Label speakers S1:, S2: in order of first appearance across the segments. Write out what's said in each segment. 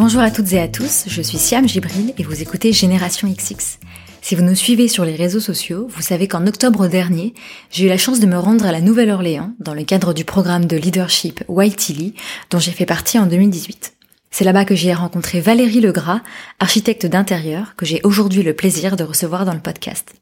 S1: Bonjour à toutes et à tous, je suis Siam Gibril et vous écoutez Génération XX. Si vous nous suivez sur les réseaux sociaux, vous savez qu'en octobre dernier, j'ai eu la chance de me rendre à la Nouvelle-Orléans dans le cadre du programme de leadership Whiteley dont j'ai fait partie en 2018. C'est là-bas que j'ai rencontré Valérie Legras, architecte d'intérieur, que j'ai aujourd'hui le plaisir de recevoir dans le podcast.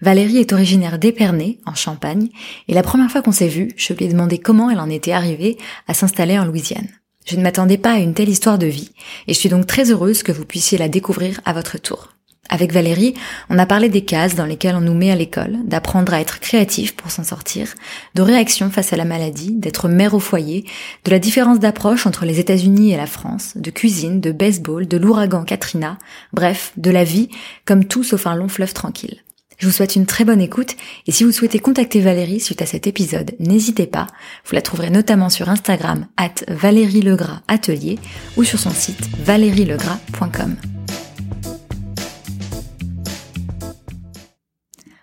S1: Valérie est originaire d'Épernay, en Champagne, et la première fois qu'on s'est vu, je lui ai demandé comment elle en était arrivée à s'installer en Louisiane. Je ne m'attendais pas à une telle histoire de vie, et je suis donc très heureuse que vous puissiez la découvrir à votre tour. Avec Valérie, on a parlé des cases dans lesquelles on nous met à l'école, d'apprendre à être créatif pour s'en sortir, de réaction face à la maladie, d'être mère au foyer, de la différence d'approche entre les États-Unis et la France, de cuisine, de baseball, de l'ouragan Katrina, bref, de la vie, comme tout sauf un long fleuve tranquille. Je vous souhaite une très bonne écoute et si vous souhaitez contacter Valérie suite à cet épisode, n'hésitez pas. Vous la trouverez notamment sur Instagram at Valérie Legras Atelier ou sur son site valérielegras.com.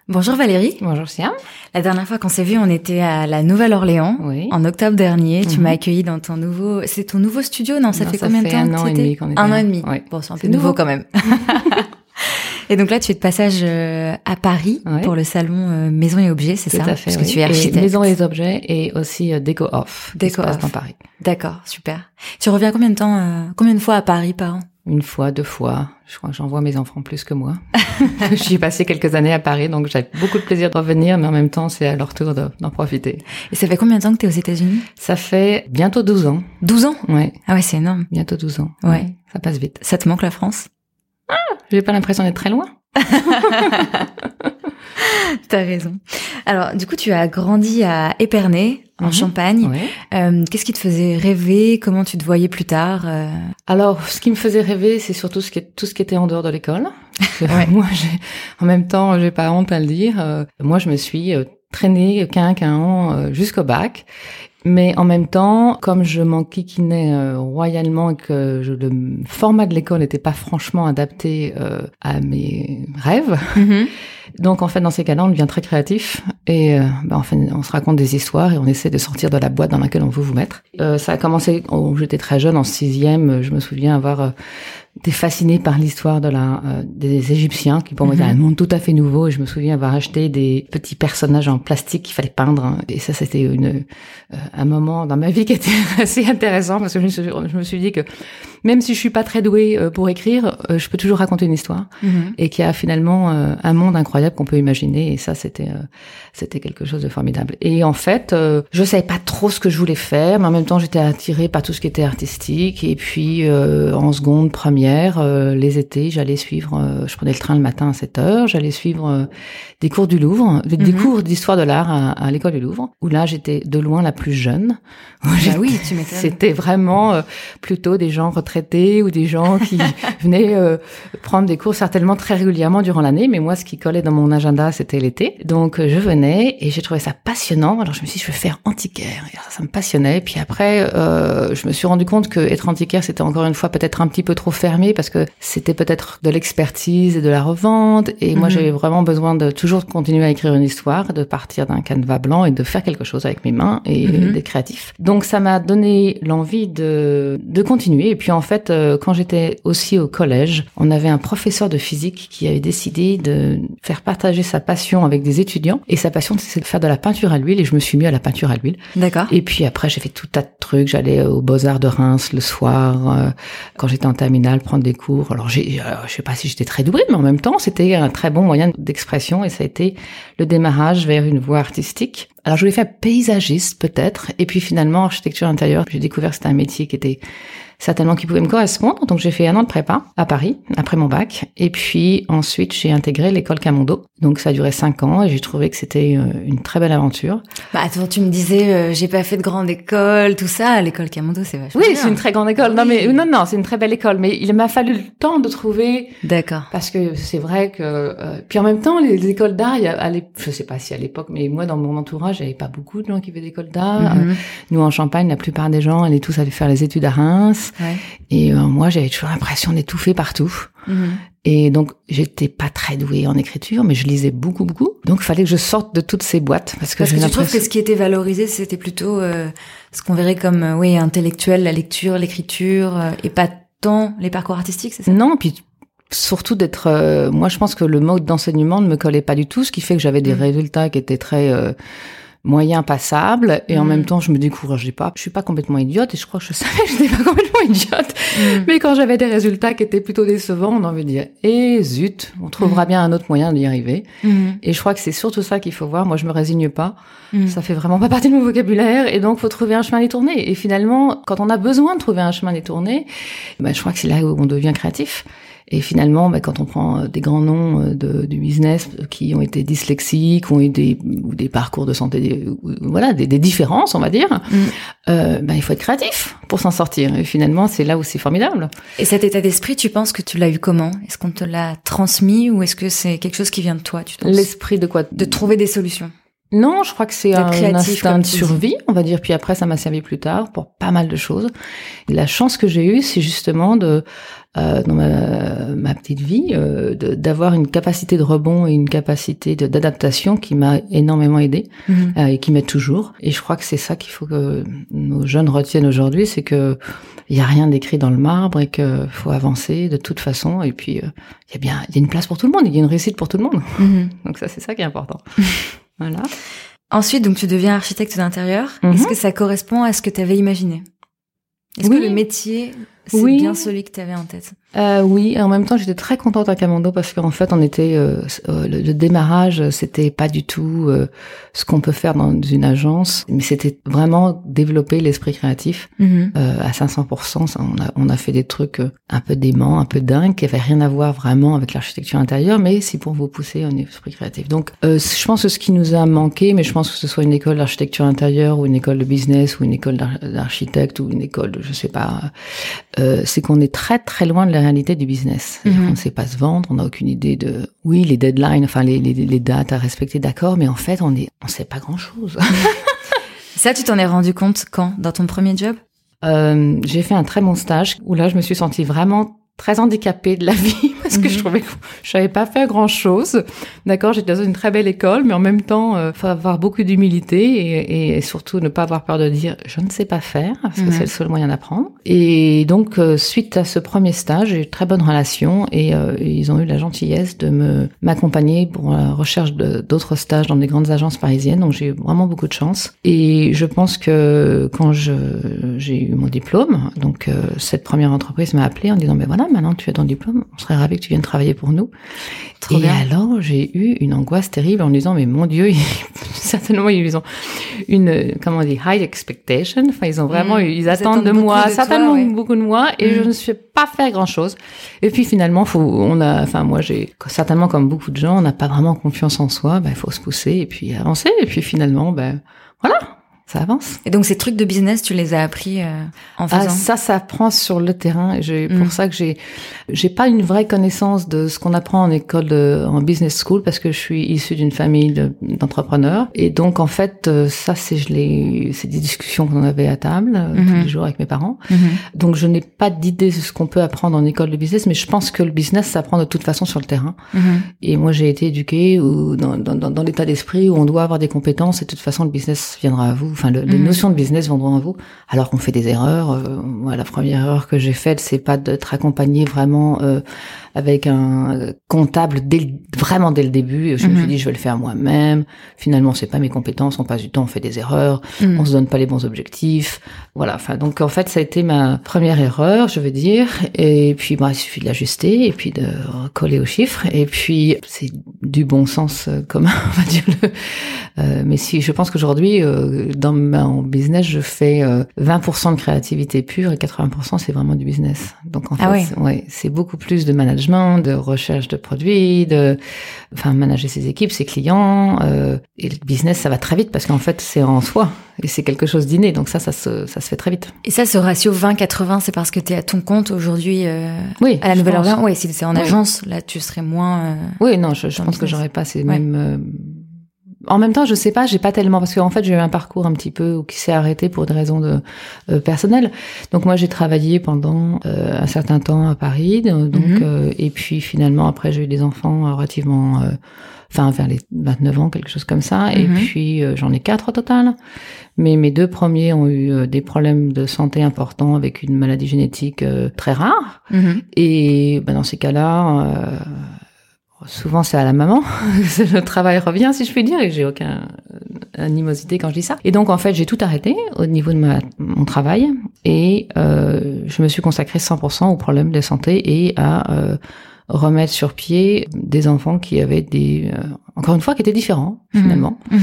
S1: Bonjour Valérie.
S2: Bonjour Siam.
S1: La dernière fois qu'on s'est vu, on était à la Nouvelle-Orléans.
S2: Oui.
S1: En octobre dernier, tu
S2: Mhm.
S1: m'as accueilli dans ton nouveau. C'est ton nouveau studio, non? Ça
S2: Non,
S1: fait
S2: ça
S1: combien de temps
S2: un an et demi qu'on est
S1: Un
S2: là.
S1: an et demi.
S2: Ouais.
S1: Bon, c'est un peu nouveau. quand même. et donc là, tu es de passage euh, à Paris
S2: Ouais.
S1: pour le salon euh, Maison et Objets, c'est
S2: Tout
S1: ça
S2: à fait.
S1: Parce
S2: oui.
S1: que tu es
S2: Et
S1: architecte.
S2: Maison et objets et aussi euh, Déco Off.
S1: Déco Off.
S2: dans Paris.
S1: D'accord, super. Tu reviens combien de temps euh, Combien de fois à Paris par an
S2: Une fois, deux fois. Je crois que j'envoie mes enfants plus que moi. J'y ai passé quelques années à Paris, donc j'ai beaucoup de plaisir de revenir, mais en même temps, c'est à leur tour de- d'en profiter.
S1: Et ça fait combien de temps que tu es aux États-Unis
S2: Ça fait bientôt 12 ans.
S1: 12 ans
S2: Ouais,
S1: Ah ouais, c'est énorme.
S2: bientôt 12 ans.
S1: Ouais.
S2: Ça passe vite.
S1: Ça te manque la France
S2: J'ai pas l'impression d'être très loin.
S1: T'as raison. Alors, du coup, tu as grandi à Épernay, en
S2: Mhm.
S1: Champagne.
S2: Ouais.
S1: Euh, Qu'est-ce qui te faisait rêver? Comment tu te voyais plus tard euh?
S2: Alors, ce qui me faisait rêver, c'est surtout ce qui, tout ce qui était en dehors de l'école.
S1: Ouais.
S2: Moi, en même temps, j'ai pas honte à le dire. euh, moi, je me suis traînée quinquant euh, jusqu'au bac. Mais en même temps, comme je m'enquiquinais euh, royalement et que je, le format de l'école n'était pas franchement adapté euh, à mes rêves, donc en fait dans ces cas-là, on devient très créatif et euh, en fait, on se raconte des histoires et on essaie de sortir de la boîte dans laquelle on veut vous mettre. Euh, ça a commencé quand j'étais très jeune, en sixième. Je me souviens avoir euh, été fascinée par l'histoire de la euh, des Égyptiens, qui pour moi
S1: Mhm.
S2: était un monde tout à fait nouveau. Et je me souviens avoir acheté des petits personnages en plastique qu'il fallait peindre. hein. Et ça, c'était une euh, un moment dans ma vie qui était assez intéressant parce que je me suis, je me suis dit que même si je suis pas très douée euh, pour écrire, euh, je peux toujours raconter une histoire
S1: Mhm.
S2: et qu'il y a finalement euh, un monde incroyable qu'on peut imaginer et ça c'était euh, c'était quelque chose de formidable et en fait euh, je savais pas trop ce que je voulais faire mais en même temps j'étais attirée par tout ce qui était artistique et puis euh, en seconde première euh, les étés j'allais suivre euh, je prenais le train le matin à 7 heures j'allais suivre euh, des cours du Louvre des,
S1: Mhm.
S2: cours d'histoire de l'art à, à l'école du Louvre où là j'étais de loin la plus jeune
S1: Bah oui, tu m'étonnes.
S2: c'était vraiment plutôt des gens retraités ou des gens qui venaient prendre des cours certainement très régulièrement durant l'année. Mais moi, ce qui collait dans mon agenda, c'était l'été. Donc, je venais et j'ai trouvé ça passionnant. Alors, je me suis dit, je vais faire antiquaire. Et ça, ça me passionnait. Puis après, je me suis rendu compte que être antiquaire, c'était encore une fois peut-être un petit peu trop fermé parce que c'était peut-être de l'expertise et de la revente. Et moi,
S1: Mhm.
S2: j'avais vraiment besoin de toujours continuer à écrire une histoire, de partir d'un canevas blanc et de faire quelque chose avec mes mains et
S1: Mhm.
S2: d'être créatif. Donc ça m'a donné l'envie de, de continuer. Et puis en fait, euh, quand j'étais aussi au collège, on avait un professeur de physique qui avait décidé de faire partager sa passion avec des étudiants. Et sa passion, c'est de faire de la peinture à l'huile. Et je me suis mis à la peinture à l'huile.
S1: D'accord.
S2: Et puis après, j'ai fait tout un tas de trucs. J'allais aux Beaux-Arts de Reims le soir, euh, quand j'étais en terminale, prendre des cours. Alors, j'ai, euh, je sais pas si j'étais très douée, mais en même temps, c'était un très bon moyen d'expression et ça a été le démarrage vers une voie artistique. Alors, je voulais faire paysagiste, peut-être. Et puis, finalement, architecture intérieure, j'ai découvert que c'était un métier qui était certainement qui pouvait me correspondre. Donc j'ai fait un an de prépa à Paris après mon bac. Et puis ensuite j'ai intégré l'école Camondo. Donc ça a duré cinq ans et j'ai trouvé que c'était euh, une très belle aventure.
S1: Bah attends, tu me disais, euh, j'ai pas fait de grande école, tout ça. L'école Camondo, c'est vachement
S2: Oui, c'est une très grande école. Non mais non non, c'est une très belle école. Mais il m'a fallu le temps de trouver
S1: D'accord.
S2: parce que c'est vrai que euh, puis en même temps les, les écoles d'art, je sais pas si à l'époque, mais moi dans mon entourage, il y avait pas beaucoup de gens qui faisaient d'école d'art.
S1: Mhm.
S2: Euh, Nous en Champagne, la plupart des gens allaient tous aller faire les études à Reims.
S1: Ouais.
S2: Et euh, moi, j'avais toujours l'impression d'étouffer partout.
S1: Mhm.
S2: Et donc, j'étais pas très douée en écriture, mais je lisais beaucoup, beaucoup. Donc, il fallait que je sorte de toutes ces boîtes. Parce que,
S1: Parce que tu trouves que ce qui était valorisé, c'était plutôt euh, ce qu'on verrait comme, euh, oui, intellectuel, la lecture, l'écriture, et pas dans les parcours artistiques, c'est ça?
S2: Non, puis surtout d'être euh, moi je pense que le mode d'enseignement ne me collait pas du tout ce qui fait que j'avais des mm. résultats qui étaient très euh, moyen passable et en mm. même temps je me décourageais pas. Je suis pas complètement idiote et je crois que je savais que j'étais pas complètement idiote. Mm. mais quand j'avais des résultats qui étaient plutôt décevants on a envie de dire eh zut on trouvera bien un autre moyen d'y arriver. Et je crois que c'est surtout ça qu'il faut voir. Moi je me résigne pas. Ça fait vraiment pas partie de mon vocabulaire et donc faut trouver un chemin détourné et finalement quand on a besoin de trouver un chemin détourné ben, je crois que c'est là où on devient créatif et finalement, bah, quand on prend euh, des grands noms euh, de, du business qui ont été dyslexiques, ont eu des, ou des parcours de santé, voilà, des, des, différences, on va dire, mm. euh, bah, il faut être créatif pour s'en sortir. Et finalement, c'est là où c'est formidable.
S1: Et cet état d'esprit, tu penses que tu l'as eu comment? Est-ce qu'on te l'a transmis ou est-ce que c'est quelque chose qui vient de toi
S2: L'esprit de quoi?
S1: De trouver des solutions.
S2: Non, je crois que c'est un instinct de survie, on va dire. Puis après, ça m'a servi plus tard pour pas mal de choses. Et la chance que j'ai eue, c'est justement de euh, dans ma, ma, petite vie, euh, d'avoir une capacité de rebond et une capacité d'adaptation qui m'a énormément aidé mhm. euh, et qui m'aide toujours. Et je crois que c'est ça qu'il faut que nos jeunes retiennent aujourd'hui, c'est que il y a rien d'écrit dans le marbre et qu'il faut avancer de toute façon. Et puis euh, il y a bien, il y a une place pour tout le monde, il y a une réussite pour tout le monde. Mhm. Donc ça, c'est ça qui est important. voilà.
S1: Ensuite, donc tu deviens architecte d'intérieur. Est-ce mhm. que ça correspond à ce que tu avais imaginé? Est-ce que le métier c'est oui. bien celui que tu avais en tête.
S2: Euh, oui, et en même temps, j'étais très contente à Camando parce qu'en fait, on était euh, euh le, démarrage, c'était pas du tout euh, ce qu'on peut faire dans une agence, mais c'était vraiment développer l'esprit créatif euh, à 500%. On a, on a fait des trucs un peu déments, un peu dingues, qui avaient rien à voir vraiment avec l'architecture intérieure, mais c'est pour vous pousser un esprit créatif. Donc, je pense que ce qui nous a manqué, mais je pense que ce soit une école d'architecture intérieure ou une école de business ou une école d'architecte ou une école de, je sais pas euh, c'est qu'on est très très loin de la réalité du business. Mhm. On ne sait pas se vendre, on n'a aucune idée de, oui, les deadlines, enfin les, les, les dates à respecter, d'accord, mais en fait, on est, on sait pas grand chose.
S1: Ça, tu t'en es rendu compte quand? Dans ton premier job?
S2: Euh, J'ai fait un très bon stage où là, je me suis sentie vraiment très handicapée de la vie parce que je mhm. trouvais que je savais pas faire grand chose. D'accord, j'étais dans une très belle école, mais en même temps, euh, faut avoir beaucoup d'humilité et, et, surtout ne pas avoir peur de dire je ne sais pas faire parce que c'est le seul moyen d'apprendre. Et donc euh, suite à ce premier stage, j'ai eu une très bonne relation et euh, ils ont eu la gentillesse de me m'accompagner pour la recherche d'autres stages dans des grandes agences parisiennes. Donc j'ai eu vraiment beaucoup de chance et je pense que quand je j'ai eu mon diplôme, donc euh, cette première entreprise m'a appelé en disant mais voilà maintenant tu as ton diplôme, on serait ravi que tu viennes travailler pour nous. et alors, j'ai eu une angoisse terrible en disant, mais mon Dieu, certainement, ils ont une, comment on dit, high expectation. Enfin, ils ont vraiment, mm. ils, attendent de moi, certainement beaucoup de moi, et je mm. ne sais pas faire grand chose. Et puis finalement, faut, on a, enfin, moi, j'ai, certainement comme beaucoup de gens, on n'a pas vraiment confiance en soi, ben, il faut se pousser et puis avancer. Et puis finalement, ben, voilà, ça avance.
S1: Et donc ces trucs de business, tu les as appris euh, en faisant
S2: ah, Ça, ça apprend sur le terrain. J'ai pour mm. ça que j'ai j'ai pas une vraie connaissance de ce qu'on apprend en école de, en business school parce que je suis issue d'une famille d'entrepreneurs et donc en fait euh, ça c'est je l'ai c'est des discussions qu'on avait à table euh, tous mm-hmm. les jours avec mes parents. Mm-hmm. Donc je n'ai pas d'idée de ce qu'on peut apprendre en école de business, mais je pense que le business s'apprend de toute façon sur le terrain. Mm-hmm. Et moi j'ai été éduquée ou dans dans, dans, dans l'état d'esprit où on doit avoir des compétences et de toute façon le business viendra à vous enfin le, les mhm. notions de business vendront à vous, alors qu'on fait des erreurs. Euh, moi, la première erreur que j'ai faite, c'est pas d'être accompagné vraiment euh, avec un comptable dès vraiment dès le début. Je me suis mhm. dit, je vais le faire moi-même. Finalement, c'est pas mes compétences. On passe du temps, on fait des erreurs, mhm. on se donne pas les bons objectifs. Voilà. Enfin, donc en fait, ça a été ma première erreur, je veux dire. Et puis, bah, il suffit de l'ajuster et puis de coller aux chiffres. Et puis, c'est du bon sens euh, commun, on va dire. Euh, mais si, je pense qu'aujourd'hui, euh, dans mon business, je fais 20% de créativité pure et 80% c'est vraiment du business. Donc en ah fait, ouais, c'est beaucoup plus de management de recherche de produits, de enfin manager ses équipes, ses clients. Euh, et le business, ça va très vite parce qu'en fait, c'est en soi et c'est quelque chose d'inné. Donc ça, ça se, ça se fait très vite.
S1: Et ça, ce ratio 20-80, c'est parce que tu es à ton compte aujourd'hui euh, oui, à la Nouvelle-Orléans Oui, si c'est en agence, là, tu serais moins... Euh,
S2: oui, non, je, je pense que j'aurais pas ces mêmes En même temps, je sais pas, j'ai pas tellement parce qu'en fait, j'ai eu un parcours un petit peu qui s'est arrêté pour des raisons de euh, personnelles. Donc moi, j'ai travaillé pendant euh, un certain temps à Paris, donc
S1: Mhm.
S2: euh, et puis finalement après, j'ai eu des enfants euh, relativement, euh, enfin vers les 29 ans, quelque chose comme ça. Et
S1: Mhm.
S2: puis euh, j'en ai quatre au total. Mais mes deux premiers ont eu des problèmes de santé importants avec une maladie génétique euh, très rare.
S1: Mhm.
S2: Et ben, dans ces cas-là, euh, souvent c'est à la maman. le travail revient, si je puis dire, et j'ai aucun euh, animosité quand je dis ça. Et donc en fait, j'ai tout arrêté au niveau de ma, mon travail et euh, je me suis consacrée 100% aux problèmes de santé et à euh, remettre sur pied des enfants qui avaient des, euh, encore une fois, qui étaient différents finalement.
S1: Mhm.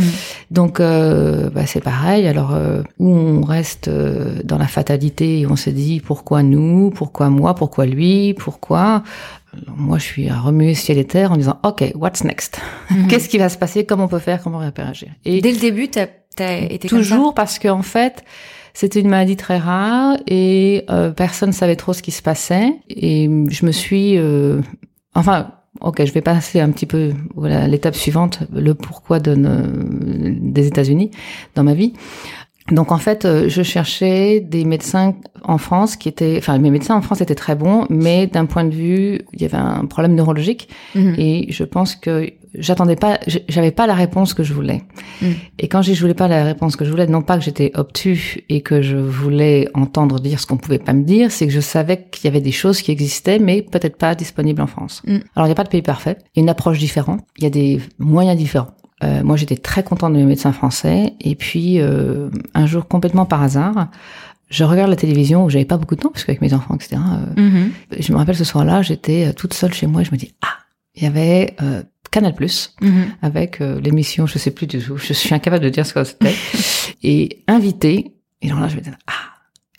S2: Donc euh, bah, c'est pareil. Alors euh, où on reste euh, dans la fatalité et on se dit pourquoi nous, pourquoi moi, pourquoi lui, pourquoi. Alors, moi je suis à remuer ciel et terre en disant ok what's next?
S1: Mhm.
S2: Qu'est-ce qui va se passer? Comment on peut faire? Comment on réagir? Et
S1: Dès le début, t'as as été comme ça?
S2: Toujours parce qu'en fait c'était une maladie très rare et euh, personne savait trop ce qui se passait. Et je me suis euh, enfin ok je vais passer un petit peu voilà l'étape suivante le pourquoi de ne- des États-Unis dans ma vie donc en fait, euh, je cherchais des médecins en France qui étaient, enfin mes médecins en France étaient très bons, mais d'un point de vue, il y avait un problème neurologique
S1: Mhm.
S2: et je pense que j'attendais pas, j'avais pas la réponse que je voulais.
S1: Mm.
S2: Et quand j'ai je voulais pas la réponse que je voulais, non pas que j'étais obtus et que je voulais entendre dire ce qu'on pouvait pas me dire, c'est que je savais qu'il y avait des choses qui existaient, mais peut-être pas disponibles en France.
S1: Mm.
S2: Alors il n'y a pas de pays parfait, il y a une approche différente, il y a des moyens différents. Euh, moi, j'étais très contente de mes médecins français. Et puis, euh, un jour, complètement par hasard, je regarde la télévision où j'avais pas beaucoup de temps, parce qu'avec mes enfants, etc. euh,
S1: Mhm.
S2: je me rappelle ce soir-là, j'étais euh, toute seule chez moi et je me dis ah, il y avait euh, Canal Plus
S1: Mhm.
S2: avec euh, l'émission, je sais plus du tout, je suis incapable de dire ce que c'était, et invité. Et alors là, je me dis ah.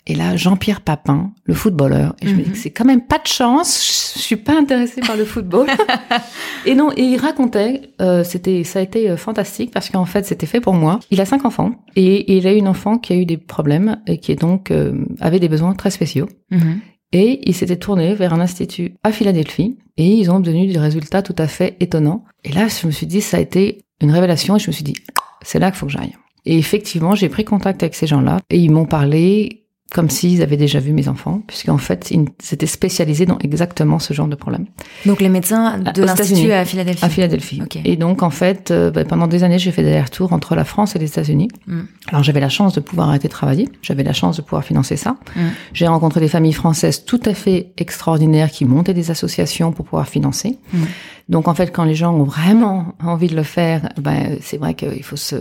S2: Et là, Jean-Pierre Papin, le footballeur, et je me dis
S1: Mhm.
S2: que c'est quand même pas de chance. Je suis pas intéressée par le football. et non, et il racontait, euh, c'était, ça a été euh, fantastique parce qu'en fait, c'était fait pour moi. Il a cinq enfants et il a une enfant qui a eu des problèmes et qui est donc euh, avait des besoins très spéciaux.
S1: Mhm.
S2: Et il s'était tourné vers un institut à Philadelphie et ils ont obtenu des résultats tout à fait étonnants. Et là, je me suis dit, ça a été une révélation et je me suis dit, c'est là qu'il faut que j'aille. Et effectivement, j'ai pris contact avec ces gens-là et ils m'ont parlé comme s'ils avaient déjà vu mes enfants, puisqu'en fait, ils s'étaient spécialisés dans exactement ce genre de problème
S1: Donc les médecins de
S2: Aux
S1: l'institut à Philadelphie.
S2: à Philadelphie.
S1: Ok.
S2: Et donc, en fait, euh, bah, pendant des années, j'ai fait des allers-retours entre la France et les États-Unis.
S1: Mm.
S2: Alors, j'avais la chance de pouvoir arrêter de travailler. J'avais la chance de pouvoir financer ça.
S1: Mm.
S2: J'ai rencontré des familles françaises tout à fait extraordinaires qui montaient des associations pour pouvoir financer.
S1: Mm.
S2: Donc, en fait, quand les gens ont vraiment envie de le faire, ben, c'est vrai qu'il faut se,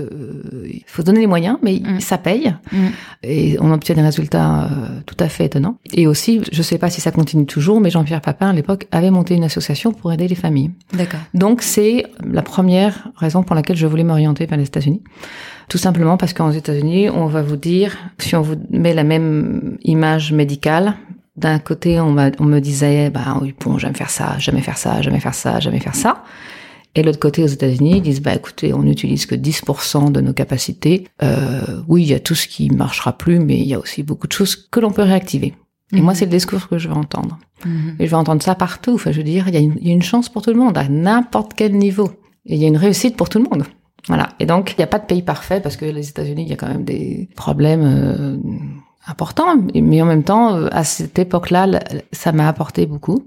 S2: il faut donner les moyens, mais
S1: Mm.
S2: ça paye.
S1: Mm.
S2: Et on obtient des résultats euh, tout à fait étonnants. Et aussi, je sais pas si ça continue toujours, mais Jean-Pierre Papin, à l'époque, avait monté une association pour aider les familles.
S1: D'accord.
S2: Donc c'est la première raison pour laquelle je voulais m'orienter vers les États-Unis. Tout simplement parce qu'aux États-Unis, on va vous dire, si on vous met la même image médicale, d'un côté, on, on me disait, bah oui, bon, jamais faire ça, jamais faire ça, jamais faire ça, jamais faire ça. Et l'autre côté, aux États-Unis, ils disent, bah écoutez, on n'utilise que 10% de nos capacités. Euh, oui, il y a tout ce qui marchera plus, mais il y a aussi beaucoup de choses que l'on peut réactiver. Et moi,
S1: Mhm.
S2: c'est le discours que je veux entendre.
S1: Mhm.
S2: Et je vais entendre ça partout. Enfin, je veux dire, il y, a une, il y a une chance pour tout le monde, à n'importe quel niveau. Et il y a une réussite pour tout le monde. Voilà. Et donc, il n'y a pas de pays parfait parce que les États-Unis, il y a quand même des problèmes euh, importants. Mais en même temps, euh, à cette époque-là, ça m'a apporté beaucoup.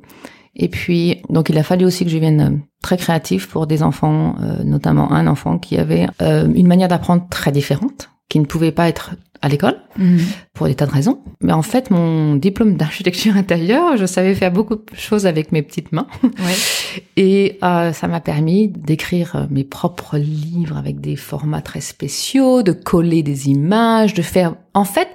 S2: Et puis, donc, il a fallu aussi que je vienne euh, très créatif pour des enfants, euh, notamment un enfant qui avait euh, une manière d'apprendre très différente, qui ne pouvait pas être à l'école
S1: Mhm.
S2: pour des tas de raisons. Mais en fait, mon diplôme d'architecture intérieure, je savais faire beaucoup de choses avec mes petites mains.
S1: Ouais.
S2: Et euh, ça m'a permis d'écrire mes propres livres avec des formats très spéciaux, de coller des images, de faire, en fait,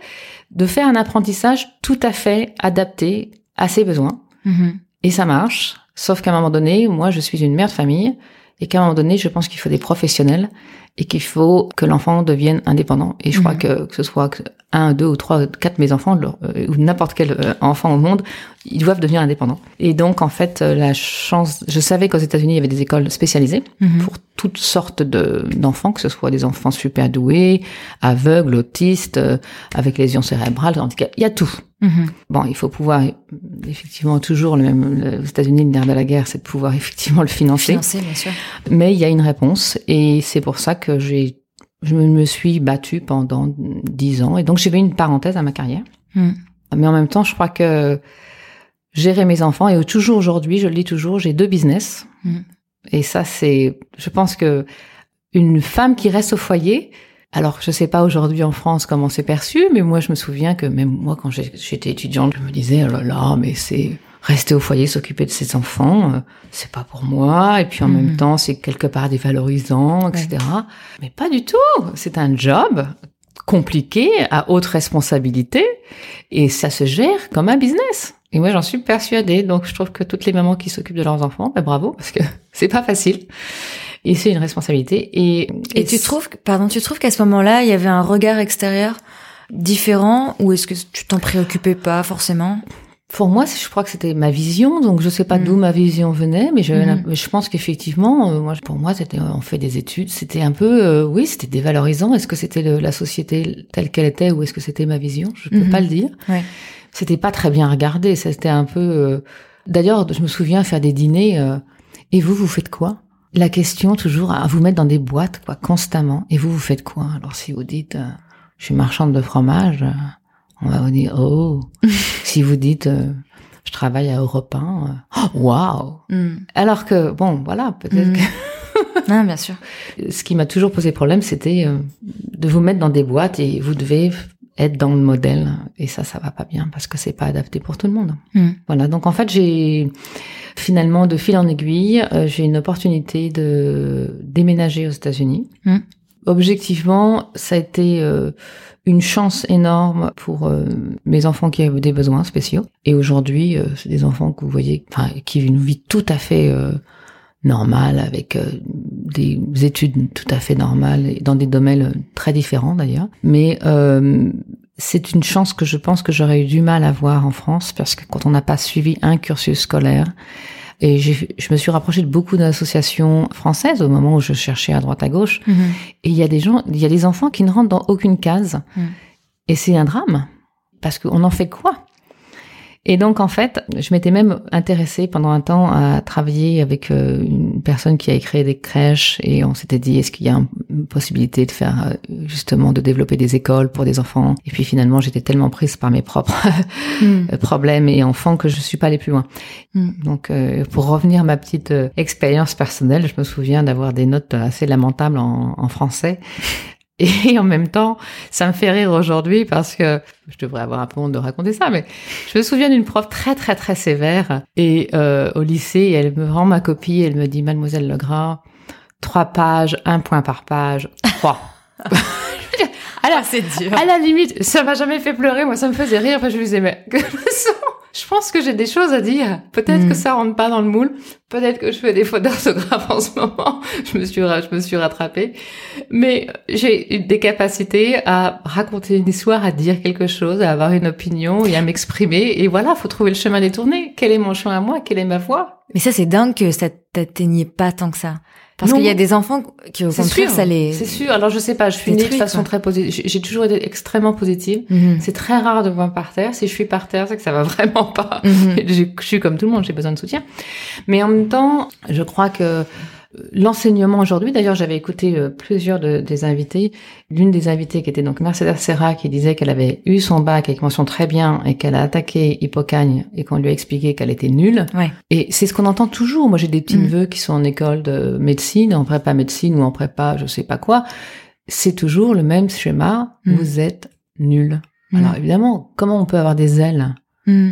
S2: de faire un apprentissage tout à fait adapté à ses besoins.
S1: Mhm.
S2: Et ça marche. Sauf qu'à un moment donné, moi, je suis une mère de famille et qu'à un moment donné, je pense qu'il faut des professionnels et qu'il faut que l'enfant devienne indépendant. Et je crois
S1: Mhm.
S2: que, que ce soit un, deux ou trois, quatre de mes enfants, leur- euh, ou n'importe quel euh, enfant au monde, ils doivent devenir indépendants. Et donc, en fait, euh, la chance, je savais qu'aux États-Unis, il y avait des écoles spécialisées
S1: Mhm.
S2: pour toutes sortes de d'enfants, que ce soit des enfants super doués, aveugles, autistes, euh, avec lésions cérébrales, handicap, il y a tout.
S1: Mhm.
S2: Bon, il faut pouvoir effectivement toujours le même aux États-Unis le nerf de la guerre, c'est de pouvoir effectivement le financer.
S1: Financer, bien sûr.
S2: Mais il y a une réponse et c'est pour ça que j'ai je me suis battue pendant dix ans et donc j'ai eu une parenthèse à ma carrière.
S1: Mhm.
S2: Mais en même temps, je crois que gérer mes enfants et toujours aujourd'hui, je le dis toujours, j'ai deux business.
S1: Mhm.
S2: Et ça, c'est, je pense que une femme qui reste au foyer, alors je sais pas aujourd'hui en France comment c'est perçu, mais moi je me souviens que même moi quand j'étais étudiante, je me disais oh là là, mais c'est rester au foyer, s'occuper de ses enfants, euh, c'est pas pour moi. Et puis en
S1: Mhm.
S2: même temps, c'est quelque part dévalorisant, etc. Mais pas du tout. C'est un job compliqué, à haute responsabilité, et ça se gère comme un business. Et moi, j'en suis persuadée. Donc, je trouve que toutes les mamans qui s'occupent de leurs enfants, ben, bravo, parce que c'est pas facile. Et c'est une responsabilité. Et,
S1: Et tu trouves, pardon, tu trouves qu'à ce moment-là, il y avait un regard extérieur différent ou est-ce que tu t'en préoccupais pas forcément?
S2: Pour moi, je crois que c'était ma vision, donc je sais pas
S1: Mhm.
S2: d'où ma vision venait, mais je,
S1: Mhm.
S2: mais je pense qu'effectivement, euh, moi, pour moi, c'était, on fait des études, c'était un peu, euh, oui, c'était dévalorisant. Est-ce que c'était la société telle qu'elle était ou est-ce que c'était ma vision? Je peux
S1: Mhm.
S2: pas le dire.
S1: Ouais.
S2: C'était pas très bien regardé. C'était un peu. euh, D'ailleurs, je me souviens faire des dîners. euh, Et vous, vous faites quoi? La question toujours à vous mettre dans des boîtes, quoi, constamment. Et vous, vous faites quoi? Alors, si vous dites, euh, je suis marchande de fromage, euh, on va vous dire, oh. si vous dites, euh, je travaille à Europe 1, euh, oh, waouh.
S1: Hmm.
S2: Alors que, bon, voilà, peut-être
S1: Mhm.
S2: que
S1: Non, bien sûr.
S2: ce qui m'a toujours posé problème, c'était euh, de vous mettre dans des boîtes et vous devez être dans le modèle. Et ça, ça va pas bien parce que c'est pas adapté pour tout le monde.
S1: Hmm.
S2: Voilà. Donc en fait, j'ai finalement de fil en aiguille, euh, j'ai une opportunité de déménager aux États-Unis. Objectivement, ça a été euh, une chance énorme pour euh, mes enfants qui avaient des besoins spéciaux. Et aujourd'hui, euh, c'est des enfants que vous voyez, enfin, qui vivent une vie tout à fait euh, normale, avec des études tout à fait normales, dans des domaines très différents d'ailleurs. Mais c'est une chance que je pense que j'aurais eu du mal à voir en France, parce que quand on n'a pas suivi un cursus scolaire, et je me suis rapprochée de beaucoup d'associations françaises au moment où je cherchais à droite à gauche,
S1: Mhm.
S2: et il y a des gens, il y a des enfants qui ne rentrent dans aucune case.
S1: Mm.
S2: Et c'est un drame. Parce qu'on en fait quoi? Et donc, en fait, je m'étais même intéressée pendant un temps à travailler avec euh, une personne qui a créé des crèches et on s'était dit, est-ce qu'il y a un- une possibilité de faire, euh, justement, de développer des écoles pour des enfants? Et puis finalement, j'étais tellement prise par mes propres
S1: Hmm.
S2: problèmes et enfants que je suis pas allée plus loin.
S1: Hmm.
S2: Donc, euh, pour revenir à ma petite expérience personnelle, je me souviens d'avoir des notes assez lamentables en, en français. Et en même temps, ça me fait rire aujourd'hui parce que je devrais avoir un peu honte de raconter ça, mais je me souviens d'une prof très très très sévère et euh, au lycée, elle me rend ma copie, elle me dit Mademoiselle Legras, trois pages, un point par page, trois. Alors,
S1: Ah, c'est dur.
S2: à la limite, ça m'a jamais fait pleurer, moi ça me faisait rire, enfin je me disais, mais façon, je pense que j'ai des choses à dire. Peut-être que ça rentre pas dans le moule, peut-être que je fais des fautes d'orthographe en ce moment, je me suis, je me suis rattrapée, mais j'ai des capacités à raconter une histoire, à dire quelque chose, à avoir une opinion et à m'exprimer, et voilà, faut trouver le chemin détourné. Quel est mon chemin à moi? Quelle est ma voie?
S1: Mais ça, c'est dingue que ça t'atteignait pas tant que ça. Parce qu'il y a des enfants qui, au contraire, ça les...
S2: c'est sûr. Alors je sais pas, je suis née de façon
S1: quoi.
S2: très positive. J'ai- toujours été extrêmement positive.
S1: Mhm.
S2: C'est très rare de voir par terre. Si je suis par terre, c'est que ça va vraiment pas.
S1: Mhm.
S2: Je suis comme tout le monde, j'ai besoin de soutien. Mais en même temps, je crois que l'enseignement aujourd'hui, d'ailleurs, j'avais écouté euh, plusieurs de- des invités. L'une des invitées qui était donc Mercedes Serra, qui disait qu'elle avait eu son bac avec mention très bien et qu'elle a attaqué Hippocagne et qu'on lui a expliqué qu'elle était nulle.
S1: Ouais.
S2: Et c'est ce qu'on entend toujours. Moi, j'ai des petits
S1: Mm.
S2: neveux qui sont en école de médecine, en prépa médecine ou en prépa, je sais pas quoi. C'est toujours le même schéma.
S1: Mm.
S2: Vous êtes nul.
S1: Mm.
S2: Alors évidemment, comment on peut avoir des ailes?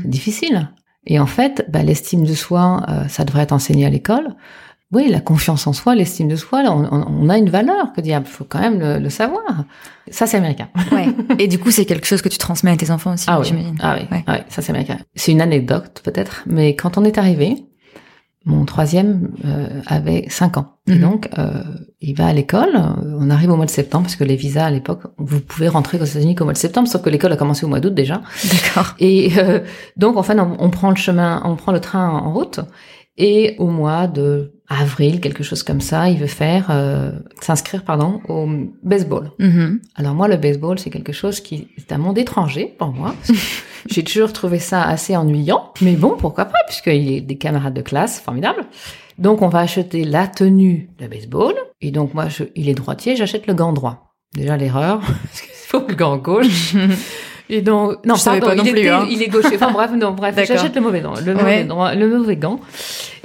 S2: Difficile. Et en fait, bah, l'estime de soi, euh, ça devrait être enseigné à l'école. Oui, la confiance en soi, l'estime de soi, là, on, on- a une valeur, que diable, faut quand même le, le savoir. Ça, c'est américain.
S1: Ouais. Et du coup, c'est quelque chose que tu transmets à tes enfants aussi,
S2: Ah oui,
S1: j'imagine.
S2: ah oui,
S1: Ouais.
S2: ah oui, ça c'est américain. C'est une anecdote peut-être, mais quand on est arrivé, mon troisième euh, avait cinq ans. Et
S1: Mhm.
S2: donc, euh, il va à l'école. euh, On arrive au mois de septembre, parce que les visas à l'époque, vous pouvez rentrer aux États-Unis qu'au mois de septembre, sauf que l'école a commencé au mois d'août déjà.
S1: D'accord.
S2: Et euh, donc, en fait, on, on prend le chemin, on prend le train en route. Et au mois de avril, quelque chose comme ça, il veut faire euh, s'inscrire pardon au baseball.
S1: Mhm.
S2: Alors moi le baseball c'est quelque chose qui est un monde étranger pour moi. J'ai toujours trouvé ça assez ennuyant, mais bon pourquoi pas puisqu'il est des camarades de classe formidables. Donc on va acheter la tenue de baseball et donc moi je, il est droitier, j'achète le gant droit. Déjà l'erreur parce qu'il faut le gant gauche. Et donc, non,
S1: Je
S2: pardon,
S1: pas non
S2: il,
S1: plus,
S2: était-
S1: hein.
S2: il est gaucher. Enfin bref, non, bref, j'achète le mauvais gant, le mauvais,
S1: Ouais.
S2: droit- le mauvais gant.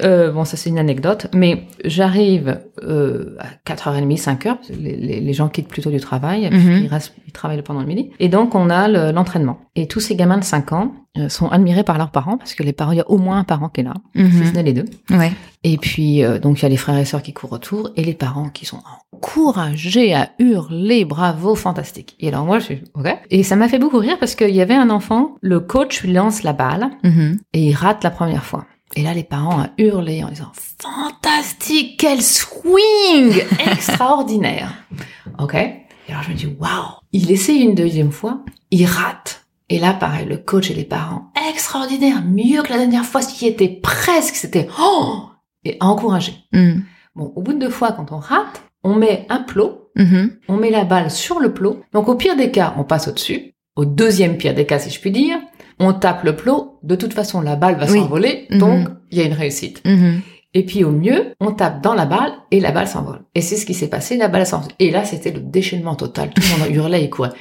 S2: Euh, bon, ça c'est une anecdote, mais j'arrive euh, à 4h30, 5h, parce que les, les, les gens quittent plutôt du travail,
S1: Mhm.
S2: ils, restent, ils travaillent pendant le midi, et donc on a le- l'entraînement. et tous ces gamins de 5 ans euh, sont admirés par leurs parents, parce que les parents, il y a au moins un parent qui est là,
S1: Mhm.
S2: si ce n'est les deux.
S1: Ouais.
S2: Et puis, donc, il y a les frères et sœurs qui courent autour et les parents qui sont encouragés à hurler, bravo, fantastique. Et alors, moi, je suis, ok. Et ça m'a fait beaucoup rire parce qu'il y avait un enfant, le coach lui lance la balle
S1: Mhm.
S2: et il rate la première fois. Et là, les parents ont hurlé en disant, fantastique, quel swing extraordinaire. Ok. Et alors, je me dis, waouh. Il essaie une deuxième fois, il rate. Et là, pareil, le coach et les parents, extraordinaire, mieux que la dernière fois, ce qui était presque, c'était, oh, et encouragé.
S1: Mhm.
S2: Bon, au bout de deux fois, quand on rate, on met un plot,
S1: Mhm.
S2: on met la balle sur le plot. Donc, au pire des cas, on passe au-dessus. Au deuxième pire des cas, si je puis dire, on tape le plot. De toute façon, la balle va
S1: Oui.
S2: s'envoler.
S1: Mhm.
S2: Donc, il y a une réussite.
S1: Mhm.
S2: Et puis, au mieux, on tape dans la balle et la balle s'envole. Et c'est ce qui s'est passé, la balle s'envole. Et là, c'était le déchaînement total. Tout le monde hurlait et courait.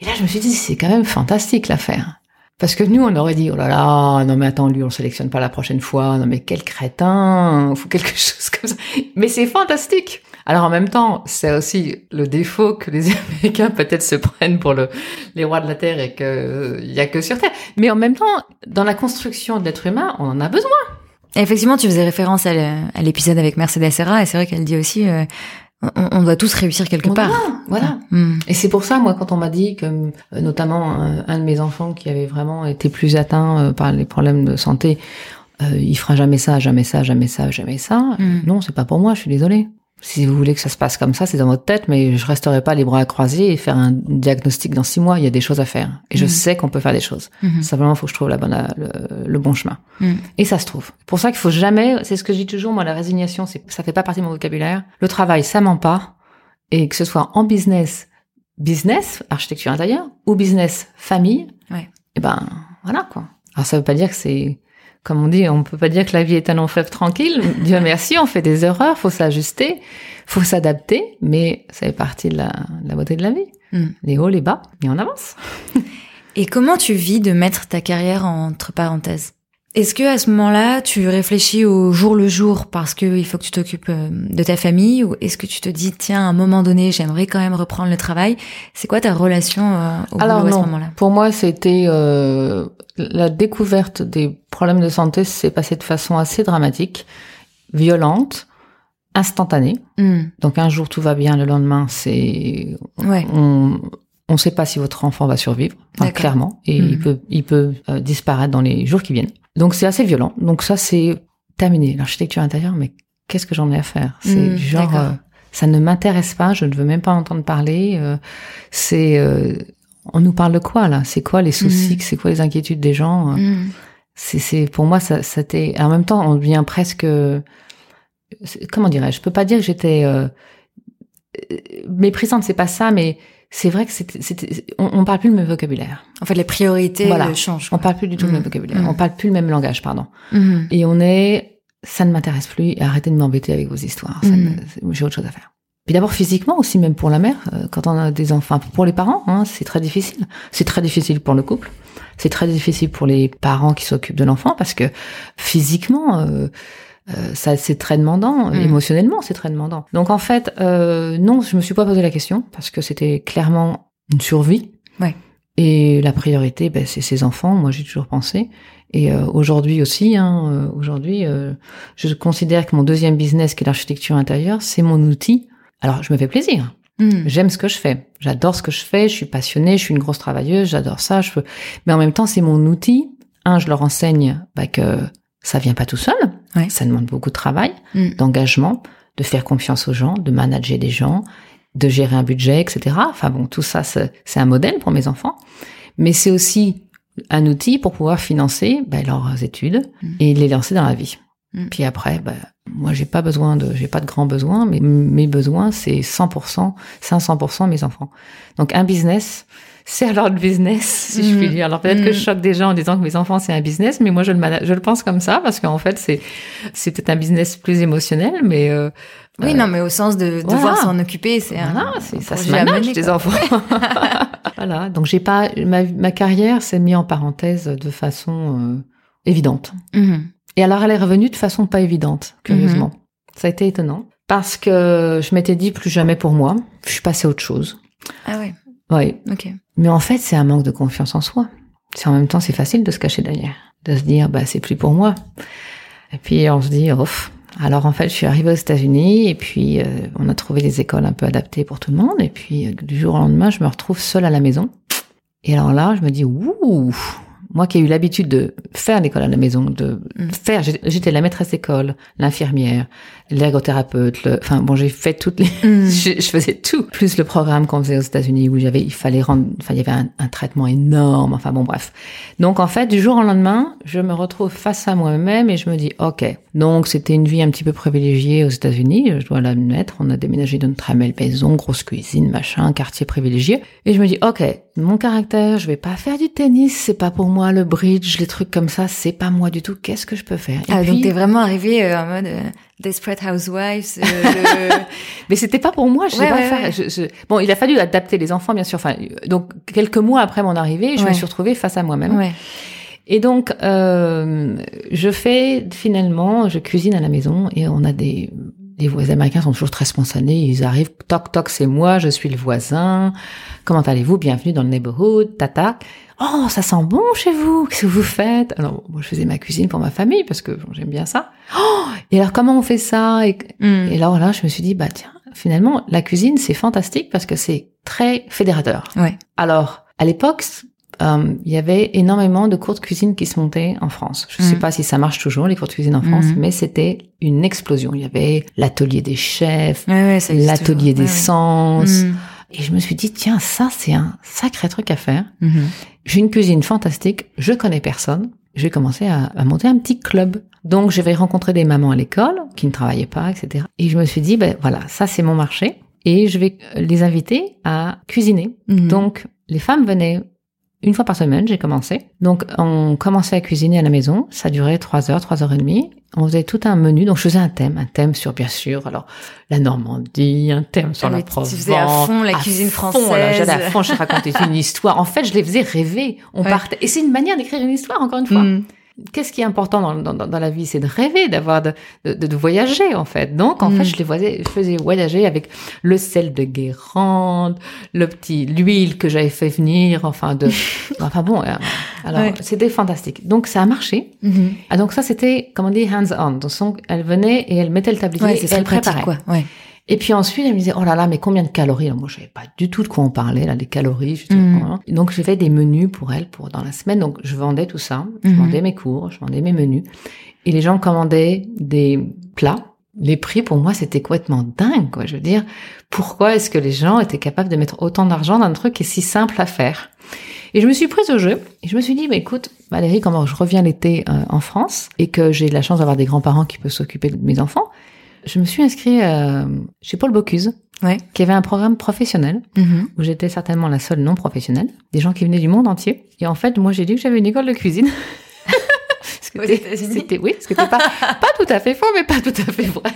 S2: Et là, je me suis dit, c'est quand même fantastique l'affaire. Parce que nous, on aurait dit, oh là là, non mais attends, lui, on le sélectionne pas la prochaine fois. Non mais quel crétin, il faut quelque chose comme ça. Mais c'est fantastique. Alors en même temps, c'est aussi le défaut que les Américains peut-être se prennent pour le, les rois de la Terre et que il y a que sur Terre. Mais en même temps, dans la construction de l'être humain, on en a besoin.
S1: Effectivement, tu faisais référence à l'épisode avec Mercedes Serra, et c'est vrai qu'elle dit aussi, euh, on, on doit tous réussir quelque
S2: On
S1: part.
S2: doit, voilà.
S1: Mhm.
S2: Et c'est pour ça, moi, quand on m'a dit que, euh, notamment, un, un de mes enfants qui avait vraiment été plus atteint euh, par les problèmes de santé, euh, il fera jamais ça, jamais ça, jamais ça, jamais ça.
S1: Mm.
S2: Non, c'est pas pour moi, je suis désolée. Si vous voulez que ça se passe comme ça, c'est dans votre tête, mais je resterai pas les bras croisés et faire un diagnostic dans six mois. Il y a des choses à faire. Et je
S1: Mm.
S2: sais qu'on peut faire des choses.
S1: Mhm.
S2: Simplement, il faut que je trouve la bonne, le, le bon chemin.
S1: Mm.
S2: Et ça se trouve. Pour ça qu'il faut jamais, c'est ce que je dis toujours, moi, la résignation, c'est, ça fait pas partie de mon vocabulaire. Le travail, ça ment pas. Et que ce soit en business, business, architecture intérieure, ou business, famille,
S1: Ouais.
S2: et ben, voilà, quoi. Alors, ça veut pas dire que c'est, comme on dit, on peut pas dire que la vie est un long fleuve tranquille. Dieu merci, on fait des erreurs, faut s'ajuster, faut s'adapter, mais ça fait partie de la, de la beauté de la vie.
S1: Mm.
S2: Les hauts, les bas, et on avance.
S1: Et comment tu vis de mettre ta carrière entre parenthèses? Est-ce que à ce moment-là, tu réfléchis au jour le jour parce que il faut que tu t'occupes euh, de ta famille, ou est-ce que tu te dis tiens à un moment donné, j'aimerais quand même reprendre le travail? C'est quoi ta relation euh, au
S2: Alors
S1: boulot à ce
S2: non,
S1: moment-là?
S2: Pour moi c'était euh, la découverte des problèmes de santé s'est passée de façon assez dramatique, violente, instantanée.
S1: Hmm.
S2: Donc un jour tout va bien, le lendemain c'est
S1: Ouais.
S2: on on sait pas si votre enfant va survivre, enfin, clairement, et il peut il peut euh, disparaître dans les jours qui viennent. Donc c'est assez violent. Donc ça c'est terminé. L'architecture intérieure, mais qu'est-ce que j'en ai à faire? C'est du genre euh, ça ne m'intéresse pas, je ne veux même pas entendre parler. euh, c'est euh, on nous parle de quoi là? C'est quoi les soucis
S1: Mhm.
S2: C'est quoi les inquiétudes des gens
S1: Hmm.
S2: C'est c'est pour moi ça c'était en même temps on devient presque comment dirais-je? Je peux pas dire que j'étais méprisante, c'est pas ça, mais c'est vrai que c'était c'était on, on parle plus le même vocabulaire.
S1: En fait, les priorités
S2: Voilà.
S1: changent.
S2: On
S1: quoi.
S2: parle plus du tout le même vocabulaire.
S1: Mhm.
S2: On parle plus le même langage, pardon.
S1: Mhm.
S2: Et on est ça ne m'intéresse plus. et Arrêtez de m'embêter avec vos histoires. J'ai autre chose à faire. Puis d'abord physiquement aussi, même pour la mère, euh, quand on a des enfants, pour les parents, hein, c'est très difficile. C'est très difficile pour le couple. C'est très difficile pour les parents qui s'occupent de l'enfant parce que physiquement, euh, euh, ça c'est très demandant.
S1: Mm.
S2: Émotionnellement, c'est très demandant. Donc en fait, euh, non, je me suis pas posé la question parce que c'était clairement une survie.
S1: Ouais.
S2: Et la priorité, ben, c'est ses enfants. Moi, j'ai toujours pensé. Et euh, aujourd'hui aussi, hein, euh, aujourd'hui, euh, je considère que mon deuxième business, qui est l'architecture intérieure, c'est mon outil. Alors, je me fais plaisir.
S1: Hmm.
S2: J'aime ce que je fais. J'adore ce que je fais. Je suis passionnée. Je suis une grosse travailleuse. J'adore ça. Je peux... Mais en même temps, c'est mon outil. Un, je leur enseigne bah, que ça vient pas tout seul.
S1: Ouais.
S2: Ça demande beaucoup de travail,
S1: Hmm.
S2: d'engagement, de faire confiance aux gens, de manager des gens, de gérer un budget, etc. Enfin bon, tout ça, c'est c'est un modèle pour mes enfants. Mais c'est aussi un outil pour pouvoir financer bah, leurs études
S1: Mm.
S2: et les lancer dans la vie. Mm. Puis après, bah, moi, j'ai pas besoin de, j'ai pas de grands besoins, mais mes besoins, c'est 100%, 500% mes enfants. Donc, un business, c'est alors le business, si je puis mm. dire. Alors peut-être que je mm. choque des gens en disant que mes enfants c'est un business, mais moi je le je le pense comme ça parce qu'en fait c'est c'est peut-être un business plus émotionnel, mais euh,
S1: oui, non, mais au sens de devoir s'en occuper, c'est
S2: un, ça se manage des enfants. voilà, donc j'ai pas ma, ma carrière s'est mise en parenthèse de façon euh, évidente. Mm-hmm. Et alors elle est revenue de façon pas évidente, curieusement. Mm-hmm. Ça a été étonnant parce que je m'étais dit plus jamais pour moi. Je suis passée à autre chose.
S1: Ah oui.
S2: Oui.
S1: Ok.
S2: Mais en fait, c'est un manque de confiance en soi. C'est en même temps, c'est facile de se cacher derrière, de se dire, bah, c'est plus pour moi. Et puis, on se dit, ouf. Alors, en fait, je suis arrivée aux États-Unis et puis, euh, on a trouvé des écoles un peu adaptées pour tout le monde. Et puis, euh, du jour au lendemain, je me retrouve seule à la maison. Et alors là, je me dis, ouh, moi qui ai eu l'habitude de faire l'école à la maison, de mm. faire, j'étais la maîtresse d'école, l'infirmière, l'ergothérapeute, le, enfin bon, j'ai fait toutes les, mm. je, faisais tout, plus le programme qu'on faisait aux États-Unis où j'avais, il fallait rendre, enfin il y avait un, un, traitement énorme, enfin bon bref. Donc en fait, du jour au lendemain, je me retrouve face à moi-même et je me dis, ok, donc c'était une vie un petit peu privilégiée aux États-Unis, je dois l'admettre, on a déménagé dans une très belle maison, grosse cuisine, machin, quartier privilégié, et je me dis, ok, mon caractère, je vais pas faire du tennis, c'est pas pour moi le bridge, les trucs comme ça, c'est pas moi du tout. Qu'est-ce que je peux faire?
S1: Ah donc t'es vraiment arrivé euh, en mode euh, Desperate Housewives. Euh,
S2: Mais c'était pas pour moi. Je sais pas faire. Je, Bon, il a fallu adapter les enfants, bien sûr. Enfin, donc quelques mois après mon arrivée, je me suis retrouvée face à moi-même. Et donc, je fais finalement, je cuisine à la maison et on a des les voisins américains sont toujours très spontanés. Ils arrivent, toc toc, c'est moi, je suis le voisin. Comment allez-vous? Bienvenue dans le neighborhood, tata. Oh, ça sent bon chez vous. Qu'est-ce que vous faites? Alors, moi, je faisais ma cuisine pour ma famille parce que j'aime bien ça. Oh, et alors, comment on fait ça? Et, hmm. et là, là, je me suis dit, bah tiens, finalement, la cuisine, c'est fantastique parce que c'est très fédérateur.
S1: Ouais.
S2: Alors, à l'époque, euh, il y avait énormément de cours de cuisine qui se montaient en France. Je ne sais mm. pas si ça marche toujours, les cours de cuisine en France, mm. mais c'était une explosion. Il y avait l'atelier des chefs, l'atelier des sens. Mm. Et je me suis dit, tiens, ça, c'est un sacré truc à faire. Mm-hmm. J'ai une cuisine fantastique, je connais personne. Je vais commencer à, à, monter un petit club. Donc, je vais rencontrer des mamans à l'école qui ne travaillaient pas, etc. Et je me suis dit, ben voilà, ça, c'est mon marché. Et je vais les inviter à cuisiner. Mm-hmm. Donc, les femmes venaient une fois par semaine, j'ai commencé. Donc, on commençait à cuisiner à la maison. Ça durait trois heures, trois heures et demie. On faisait tout un menu. Donc, je faisais un thème, un thème sur, bien sûr, alors, la Normandie, un thème sur ah, la Provence. Tu
S1: faisais à fond la cuisine française.
S2: J'allais à fond, je racontais une histoire. En fait, je les faisais rêver. On partait. Et c'est une manière d'écrire une histoire, encore une fois. Mm. Qu'est-ce qui est important dans, dans, dans la vie C'est de rêver, d'avoir de, de, de, voyager en fait. Donc en fait, mm. je les voyais, je faisais voyager avec le sel de Guérande, le petit l'huile que j'avais fait venir, enfin de, enfin bon. Euh, alors c'était fantastique. Donc ça a marché. Mm-hmm. Ah, donc ça c'était, comment on dit, hands on. Donc elle venait et elle mettait le tablier
S1: et elle préparait. Quoi. Ouais.
S2: Et puis ensuite, elle me disait, oh là là, mais combien de calories? Moi, je savais pas du tout de quoi on parlait, là, les calories. Je mm. Donc, je fais des menus pour elle pour dans la semaine. Donc, je vendais tout ça. Je mm-hmm. vendais mes cours, je vendais mes menus. Et les gens commandaient des plats. Les prix, pour moi, c'était complètement dingue, quoi. Je veux dire, pourquoi est-ce que les gens étaient capables de mettre autant d'argent dans un truc qui est si simple à faire? Et je me suis prise au jeu et je me suis dit, bah, écoute, Valérie, comment je reviens l'été euh, en France et que j'ai la chance d'avoir des grands-parents qui peuvent s'occuper de mes enfants, je me suis inscrite euh, chez Paul Bocuse, ouais. qui avait un programme professionnel, mm-hmm. où j'étais certainement la seule non professionnelle, des gens qui venaient du monde entier. Et en fait, moi, j'ai dit que j'avais une école de cuisine. c'était oui, ce qui pas, pas tout à fait faux, mais pas tout à fait vrai.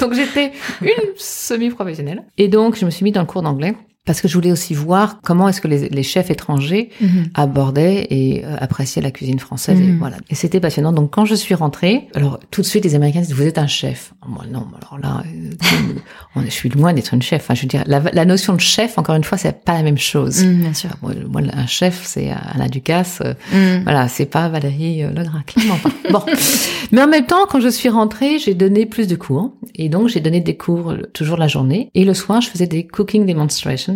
S2: Donc j'étais une semi-professionnelle. Et donc je me suis mis dans le cours d'anglais parce que je voulais aussi voir comment est-ce que les, les, chefs étrangers mhm. abordaient et euh, appréciaient la cuisine française. Et mhm. voilà. Et c'était passionnant. Donc quand je suis rentrée, alors tout de suite les Américains disent vous êtes un chef. Moi non, alors là, euh, je suis loin d'être une chef. Enfin, je veux dire, la, la, notion de chef, encore une fois, c'est pas la même chose.
S1: Mhm, bien sûr.
S2: Moi, moi, un chef, c'est Alain Ducasse. Euh, voilà, c'est pas Valérie clairement pas. bon, mais en même temps, quand je suis rentrée, j'ai donné plus de cours et donc j'ai donné des cours toujours la journée et le soir, je faisais des cooking demonstrations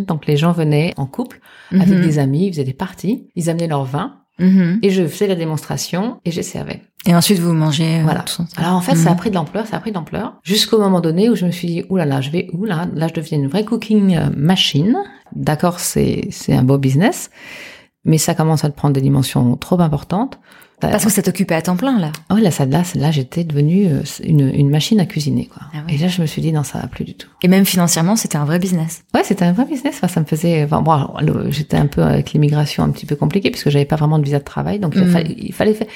S2: donc les gens venaient en couple avec mhm. des amis, ils faisaient des parties, ils amenaient leur vin. Mhm. Et je faisais la démonstration et je servais.
S1: Et ensuite vous mangez.
S2: Euh, voilà. Alors en fait, ça a mhm. pris de l'ampleur, ça a pris de l'ampleur, jusqu'au moment donné où je me suis dit, oulala, là là, je vais où là Là, je deviens une vraie cooking euh, machine. D'accord, c'est c'est un beau business, mais ça commence à prendre des dimensions trop importantes
S1: Parce que ça t'occupait à temps plein, là.
S2: Ah oui, là, ça, là, là j'étais devenue euh, une, une machine à cuisiner, quoi.
S1: Ah oui.
S2: Et là, je me suis dit, non, ça va plus du tout.
S1: Et même financièrement, c'était un vrai business.
S2: Ouais, c'était un vrai business. Enfin, ça me faisait. Enfin, bon, j'étais un peu avec l'immigration un petit peu compliqué puisque j'avais pas vraiment de visa de travail, donc il,
S1: Mm.
S2: fallait, il fallait faire.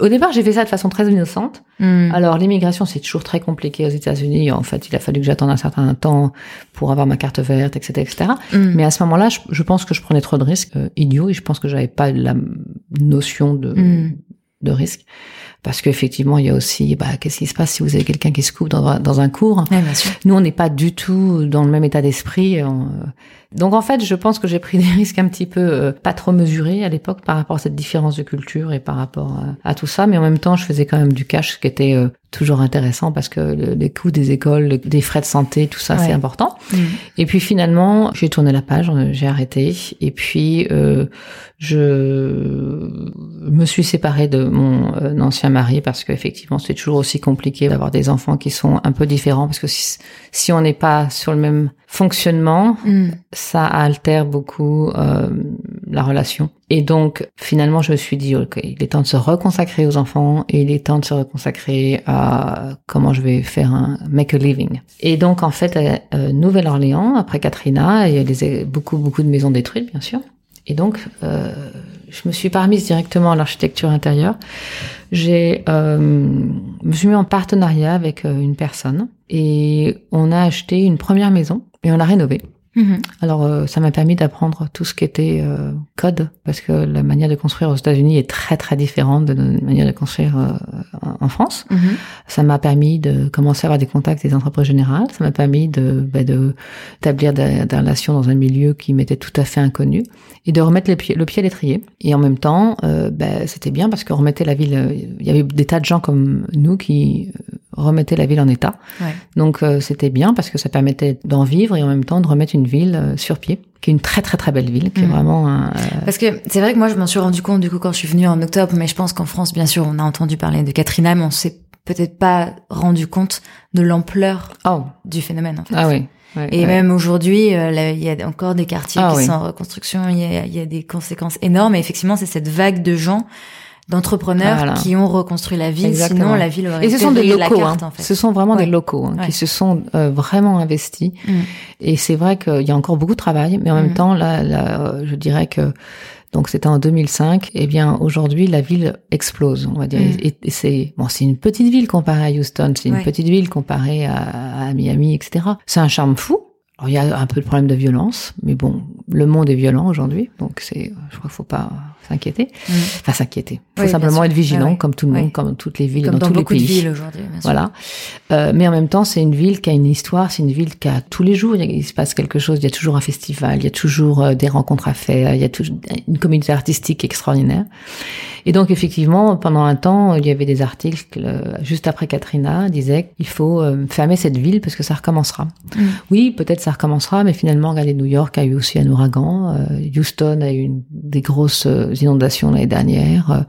S2: Au départ, j'ai fait ça de façon très innocente.
S1: Mm.
S2: Alors, l'immigration, c'est toujours très compliqué aux États-Unis. En fait, il a fallu que j'attende un certain temps pour avoir ma carte verte, etc., etc.
S1: Mm.
S2: Mais à ce moment-là, je, je pense que je prenais trop de risques euh, idiots et je pense que j'avais pas la notion de. De risque. Parce qu'effectivement, il y a aussi, bah, qu'est-ce qui se passe si vous avez quelqu'un qui se coupe dans, un- dans un cours?
S1: Ouais, bien sûr.
S2: Nous, on n'est pas du tout dans le même état d'esprit. on, euh. Donc, en fait, je pense que j'ai pris des risques un petit peu euh, pas trop mesurés à l'époque par rapport à cette différence de culture et par rapport à, à tout ça. Mais en même temps, je faisais quand même du cash, ce qui était euh, toujours intéressant parce que le- les coûts des écoles, le- des frais de santé, tout ça,
S1: Ouais.
S2: c'est important.
S1: Mm.
S2: Et puis finalement, j'ai tourné la page, euh, j'ai arrêté. Et puis, euh, je me suis séparée de mon euh, ancien mari parce qu'effectivement, c'est toujours aussi compliqué d'avoir des enfants qui sont un peu différents parce que si, si on n'est pas sur le même fonctionnement,
S1: Mm.
S2: ça altère beaucoup euh, la relation. Et donc, finalement, je me suis dit, ok, il est temps de se reconsacrer aux enfants et il est temps de se reconsacrer à comment je vais faire un make a living. Et donc, en fait, à euh, Nouvelle-Orléans, après Katrina, il y a des, beaucoup, beaucoup de maisons détruites, bien sûr. Et donc, euh, je me suis pas directement à l'architecture intérieure. J'ai, euh, me suis mis en partenariat avec euh, une personne et on a acheté une première maison et on l'a rénovée.
S1: Mhm.
S2: Alors, euh, ça m'a permis d'apprendre tout ce qui était euh, code, parce que la manière de construire aux États-Unis est très très différente de la manière de construire euh, en- France.
S1: Mhm.
S2: Ça m'a permis de commencer à avoir des contacts des entreprises générales. Ça m'a permis de bah, de d'établir des, des relations dans un milieu qui m'était tout à fait inconnu et de remettre le pied, le pied à l'étrier. Et en même temps, euh, bah, c'était bien parce qu'on remettait la ville. euh, Il y avait des tas de gens comme nous qui remettaient la ville en état.
S1: Ouais.
S2: Donc euh, c'était bien parce que ça permettait d'en vivre et en même temps de remettre une ville euh, sur pied, qui est une très très très belle ville, qui est
S1: Mhm.
S2: vraiment un, euh,
S1: Parce que c'est vrai que moi, je m'en suis rendu compte du coup quand je suis venue en octobre, mais je pense qu'en France, bien sûr, on a entendu parler de Katrina, mais on s'est peut-être pas rendu compte de l'ampleur
S2: oh
S1: du phénomène. En fait.
S2: ah oui. ouais,
S1: Et
S2: ouais.
S1: même aujourd'hui, euh, il y a encore des quartiers
S2: Ah
S1: qui
S2: oui.
S1: sont en reconstruction. Il y a, il y a des conséquences énormes. Et effectivement, c'est cette vague de gens, d'entrepreneurs
S2: Voilà.
S1: qui ont reconstruit la ville.
S2: Exactement.
S1: Sinon, la ville aurait
S2: Et ce sont des locaux,
S1: la carte,
S2: hein.
S1: en fait.
S2: ce sont vraiment
S1: Ouais.
S2: des locaux hein,
S1: Ouais.
S2: qui se sont euh, vraiment investis.
S1: Mm.
S2: Et c'est vrai qu'il y a encore beaucoup de travail, mais en même temps, là, là, euh, je dirais que donc c'était en 2005. Eh bien, aujourd'hui, la ville explose, on va dire.
S1: Mhm.
S2: Et, et c'est bon, c'est une petite ville comparée à Houston, c'est une
S1: Ouais.
S2: petite ville comparée à, à Miami, etc. C'est un charme fou. Alors, il y a un peu de problème de violence, mais bon, le monde est violent aujourd'hui, donc c'est, je crois qu'il faut pas s'inquiéter.
S1: Mm.
S2: Enfin, s'inquiéter. Il faut
S1: Oui,
S2: simplement être vigilant,
S1: ouais.
S2: comme tout le monde, comme toutes les villes,
S1: Comme
S2: dans,
S1: dans
S2: tous les
S1: beaucoup de
S2: pays.
S1: villes aujourd'hui, bien sûr.
S2: Voilà. Euh, mais en même temps, c'est une ville qui a une histoire, c'est une ville qui a tous les jours, il, se passe quelque chose, il y a toujours un festival, il y a toujours euh, des rencontres à faire, il y a toujours une communauté artistique extraordinaire. Et donc, effectivement, pendant un temps, il y avait des articles, euh, juste après Katrina, disaient qu'il faut fermer cette ville parce que ça recommencera.
S1: Mm.
S2: Oui, peut-être ça recommencera, mais finalement, regardez, New York a eu aussi un ouragan, Houston a eu une, des grosses inondations l'année dernière. Euh,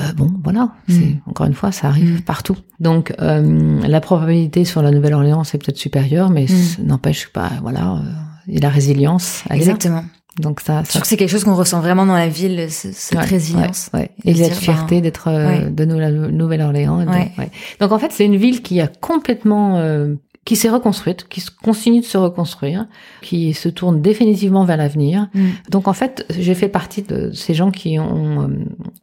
S2: euh, bon, voilà, c'est
S1: Mm.
S2: encore une fois, ça arrive
S1: Mm.
S2: partout. Donc, euh, la probabilité sur la Nouvelle-Orléans, c'est peut-être supérieur, mais
S1: Mm.
S2: ça n'empêche pas, voilà, et la résilience, elle est là.
S1: Exactement.
S2: Donc ça,
S1: Je
S2: ça
S1: trouve que c'est quelque chose qu'on ressent vraiment dans la ville, ce- cette
S2: Ouais,
S1: résilience.
S2: ouais, ouais.
S1: Et
S2: la
S1: dire,
S2: fierté
S1: ben,
S2: d'être euh, de la Nouvelle-Orléans. Donc en fait, c'est une ville qui a complètement, euh, qui s'est reconstruite, qui continue de se reconstruire, qui se tourne définitivement vers l'avenir.
S1: Mm.
S2: Donc en fait, j'ai fait partie de ces gens qui ont euh,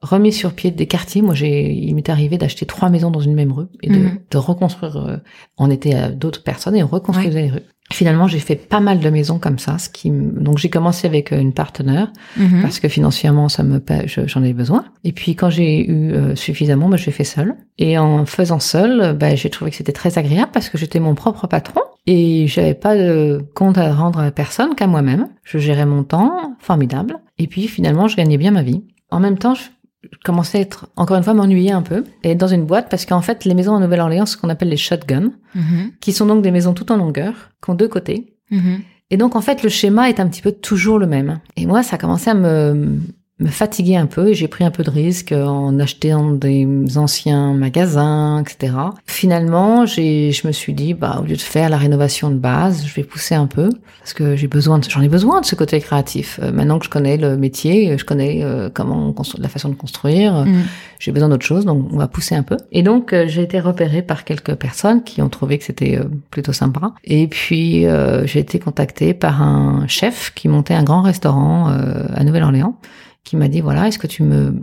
S2: remis sur pied des quartiers. Moi, j'ai, il m'est arrivé d'acheter trois maisons dans une même rue et de, de reconstruire. euh, on était à d'autres personnes et on reconstruisait les rues. Finalement, j'ai fait pas mal de maisons comme ça. Ce qui, donc j'ai commencé avec euh, une partenaire
S1: Mhm.
S2: parce que financièrement ça me j'en ai besoin. Et puis quand j'ai eu euh, suffisamment, bah, je l'ai fait seule. Et en faisant seule, bah, j'ai trouvé que c'était très agréable parce que j'étais mon propre patron et j'avais pas de compte à rendre à personne qu'à moi-même. Je gérais mon temps, formidable. Et puis finalement, je gagnais bien ma vie. En même temps, je je commençais à être, encore une fois, m'ennuyer un peu et dans une boîte parce qu'en fait, les maisons en Nouvelle-Orléans, ce qu'on appelle les shotguns,
S1: Mhm.
S2: qui sont donc des maisons tout en longueur, qui ont deux côtés,
S1: Mhm.
S2: et donc, en fait, le schéma est un petit peu toujours le même. Et moi, ça commençait à me me fatiguait un peu et j'ai pris un peu de risque en achetant des anciens magasins, etc. Finalement, j'ai, je me suis dit, bah, au lieu de faire la rénovation de base, je vais pousser un peu parce que j'ai besoin, de, j'en ai besoin de ce côté créatif. Euh, maintenant que je connais le métier, je connais euh, comment la façon de construire, mm. j'ai besoin d'autre chose, donc on va pousser un peu. Et donc, euh, j'ai été repérée par quelques personnes qui ont trouvé que c'était plutôt sympa. Et puis, j'ai été contactée par un chef qui montait un grand restaurant à Nouvelle-Orléans qui m'a dit voilà, est-ce que tu me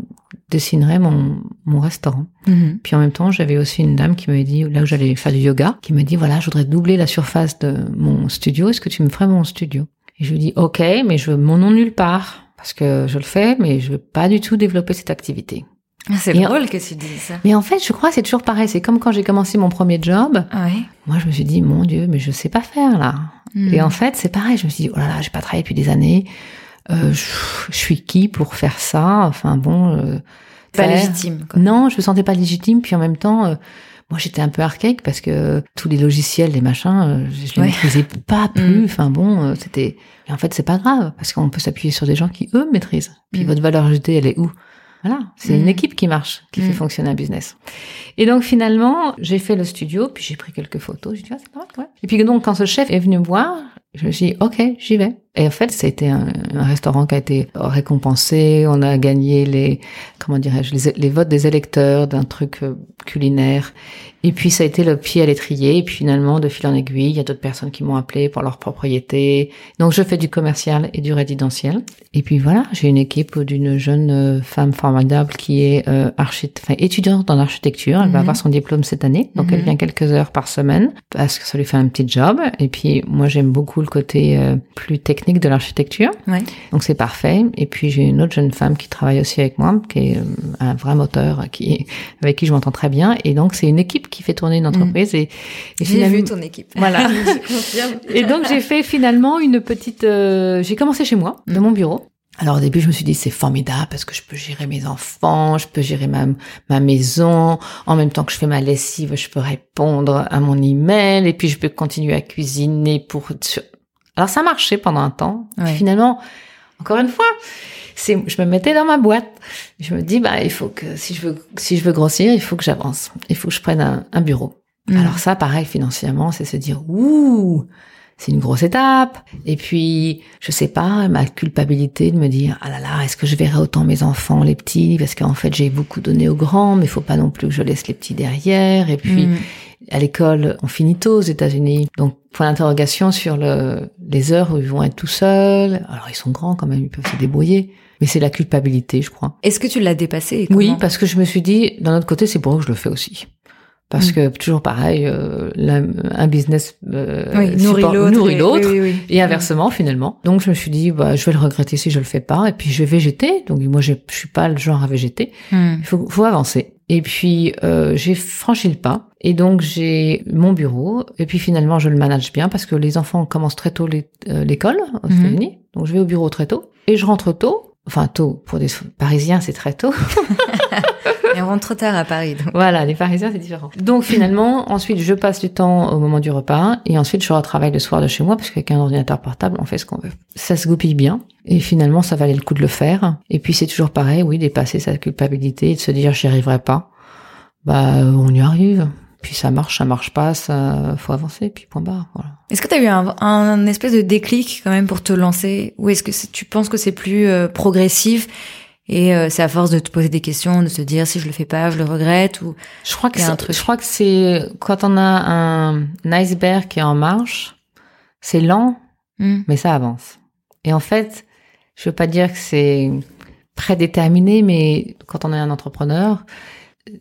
S2: dessinerais mon, mon restaurant? Mhm. Puis en même temps, j'avais aussi une dame qui m'avait dit là où j'allais faire du yoga, qui m'a dit voilà, je voudrais doubler la surface de mon studio, est-ce que tu me ferais mon studio? Et je lui dis OK, mais je veux mon nom nulle part parce que je le fais, mais je veux pas du tout développer cette activité.
S1: Ah, c'est drôle que tu dises ça.
S2: Mais en fait, je crois que c'est toujours pareil. C'est comme quand j'ai commencé mon premier job.
S1: Ah oui.
S2: Moi, je me suis dit, mon Dieu, mais je sais pas faire là. Mhm. Et en fait, c'est pareil. Je me suis dit, oh là là, j'ai pas travaillé depuis des années. Euh, je, suis qui pour faire ça? Enfin bon. Euh,
S1: pas légitime. Quoi.
S2: Non, je me sentais pas légitime. Puis en même temps, euh, moi j'étais un peu archaïque parce que tous les logiciels, les machins, je les maîtrisais pas plus. Mm. Enfin bon, c'était. Et en fait, c'est pas grave parce qu'on peut s'appuyer sur des gens qui eux maîtrisent. Puis mm. votre valeur ajoutée, elle est où? Voilà, c'est une mm. équipe qui marche, qui fait fonctionner un business. Et donc finalement, j'ai fait le studio, puis j'ai pris quelques photos. J'ai dit ah c'est pas ouais. Et puis donc quand ce chef est venu me voir, je me suis dit ok, j'y vais. Et en fait, c'était un, un, restaurant qui a été récompensé. On a gagné les, comment dirais-je, les, les, votes des électeurs d'un truc euh, culinaire. Et puis ça a été le pied à l'étrier. Et puis finalement, de fil en aiguille, il y a d'autres personnes qui m'ont appelé pour leur propriété. Donc je fais du commercial et du résidentiel. Et puis voilà, j'ai une équipe d'une jeune euh, femme formidable qui est euh, enfin, étudiante dans l'architecture. Elle va mhm. avoir son diplôme cette année. Donc elle mhm. vient quelques heures par semaine parce que ça lui fait un petit job. Et puis moi j'aime beaucoup le côté euh, plus technique de l'architecture. Donc c'est parfait. Et puis j'ai une autre jeune femme qui travaille aussi avec moi, qui est euh, un vrai moteur, qui avec qui je m'entends très bien. Et donc c'est une équipe qui fait tourner une entreprise. Et,
S1: et j'ai vu ton équipe.
S2: Voilà. et donc j'ai fait finalement une petite. Euh, j'ai commencé chez moi, de mm. mon bureau. Alors au début, je me suis dit c'est formidable parce que je peux gérer mes enfants, je peux gérer ma, ma maison, en même temps que je fais ma lessive, je peux répondre à mon email et puis je peux continuer à cuisiner pour alors ça marchait pendant un temps. Finalement, encore une fois, c'est, je me mettais dans ma boîte. Je me dis, bah, il faut que si je veux, si je veux grossir, il faut que j'avance. Il faut que je prenne un, bureau. Mm. Alors ça, pareil, financièrement, c'est se dire, ouh, c'est une grosse étape. Et puis, je sais pas, ma culpabilité de me dire, ah là là, est-ce que je verrai autant mes enfants, les petits, parce qu'en fait, j'ai beaucoup donné aux grands, mais il faut pas non plus que je laisse les petits derrière. Et puis, mm à l'école, on finit tôt aux États-Unis. Donc, point d'interrogation sur le, les heures où ils vont être tout seuls. Alors, ils sont grands quand même, ils peuvent se débrouiller. Mais c'est la culpabilité, je crois.
S1: Est-ce que tu l'as dépassé
S2: Oui, parce que je me suis dit, d'un autre côté, c'est pour eux que je le fais aussi. Parce mm. que toujours pareil, euh, un business
S1: euh, oui, nourrit
S2: l'autre, et inversement finalement. Donc je me suis dit, bah, je vais le regretter si je le fais pas, et puis je vais végéter. Donc moi, je, je suis pas le genre à végéter. Mm. Il faut, faut avancer. Et puis euh, j'ai franchi le pas. Et donc j'ai mon bureau. Et puis finalement je le manage bien parce que les enfants commencent très tôt euh, l'école aux mhm. États-Unis. Donc je vais au bureau très tôt. Et je rentre tôt. Enfin tôt, pour des Parisiens c'est très tôt.
S1: Et on rentre trop tard à Paris.
S2: Voilà, les Parisiens c'est différent. Donc finalement, ensuite je passe du temps au moment du repas et ensuite je retravaille le soir de chez moi parce qu'avec un ordinateur portable on fait ce qu'on veut. Ça se goupille bien et finalement ça valait le coup de le faire. Et puis c'est toujours pareil, oui, dépasser sa culpabilité et de se dire j'y arriverai pas. Bah on y arrive. Puis ça marche, ça marche pas, ça faut avancer, puis point barre. Voilà.
S1: Est-ce que tu as eu un, un, espèce de déclic quand même pour te lancer, ou est-ce que tu penses que c'est plus euh, progressif? Et euh, c'est à force de te poser des questions, de se dire si je le fais pas, je le regrette ou
S2: je crois que c'est un truc. Je crois que c'est quand on a un, iceberg qui est en marche, c'est lent, hmm. mais ça avance. Et en fait, je veux pas dire que c'est prédéterminé, mais quand on est un entrepreneur,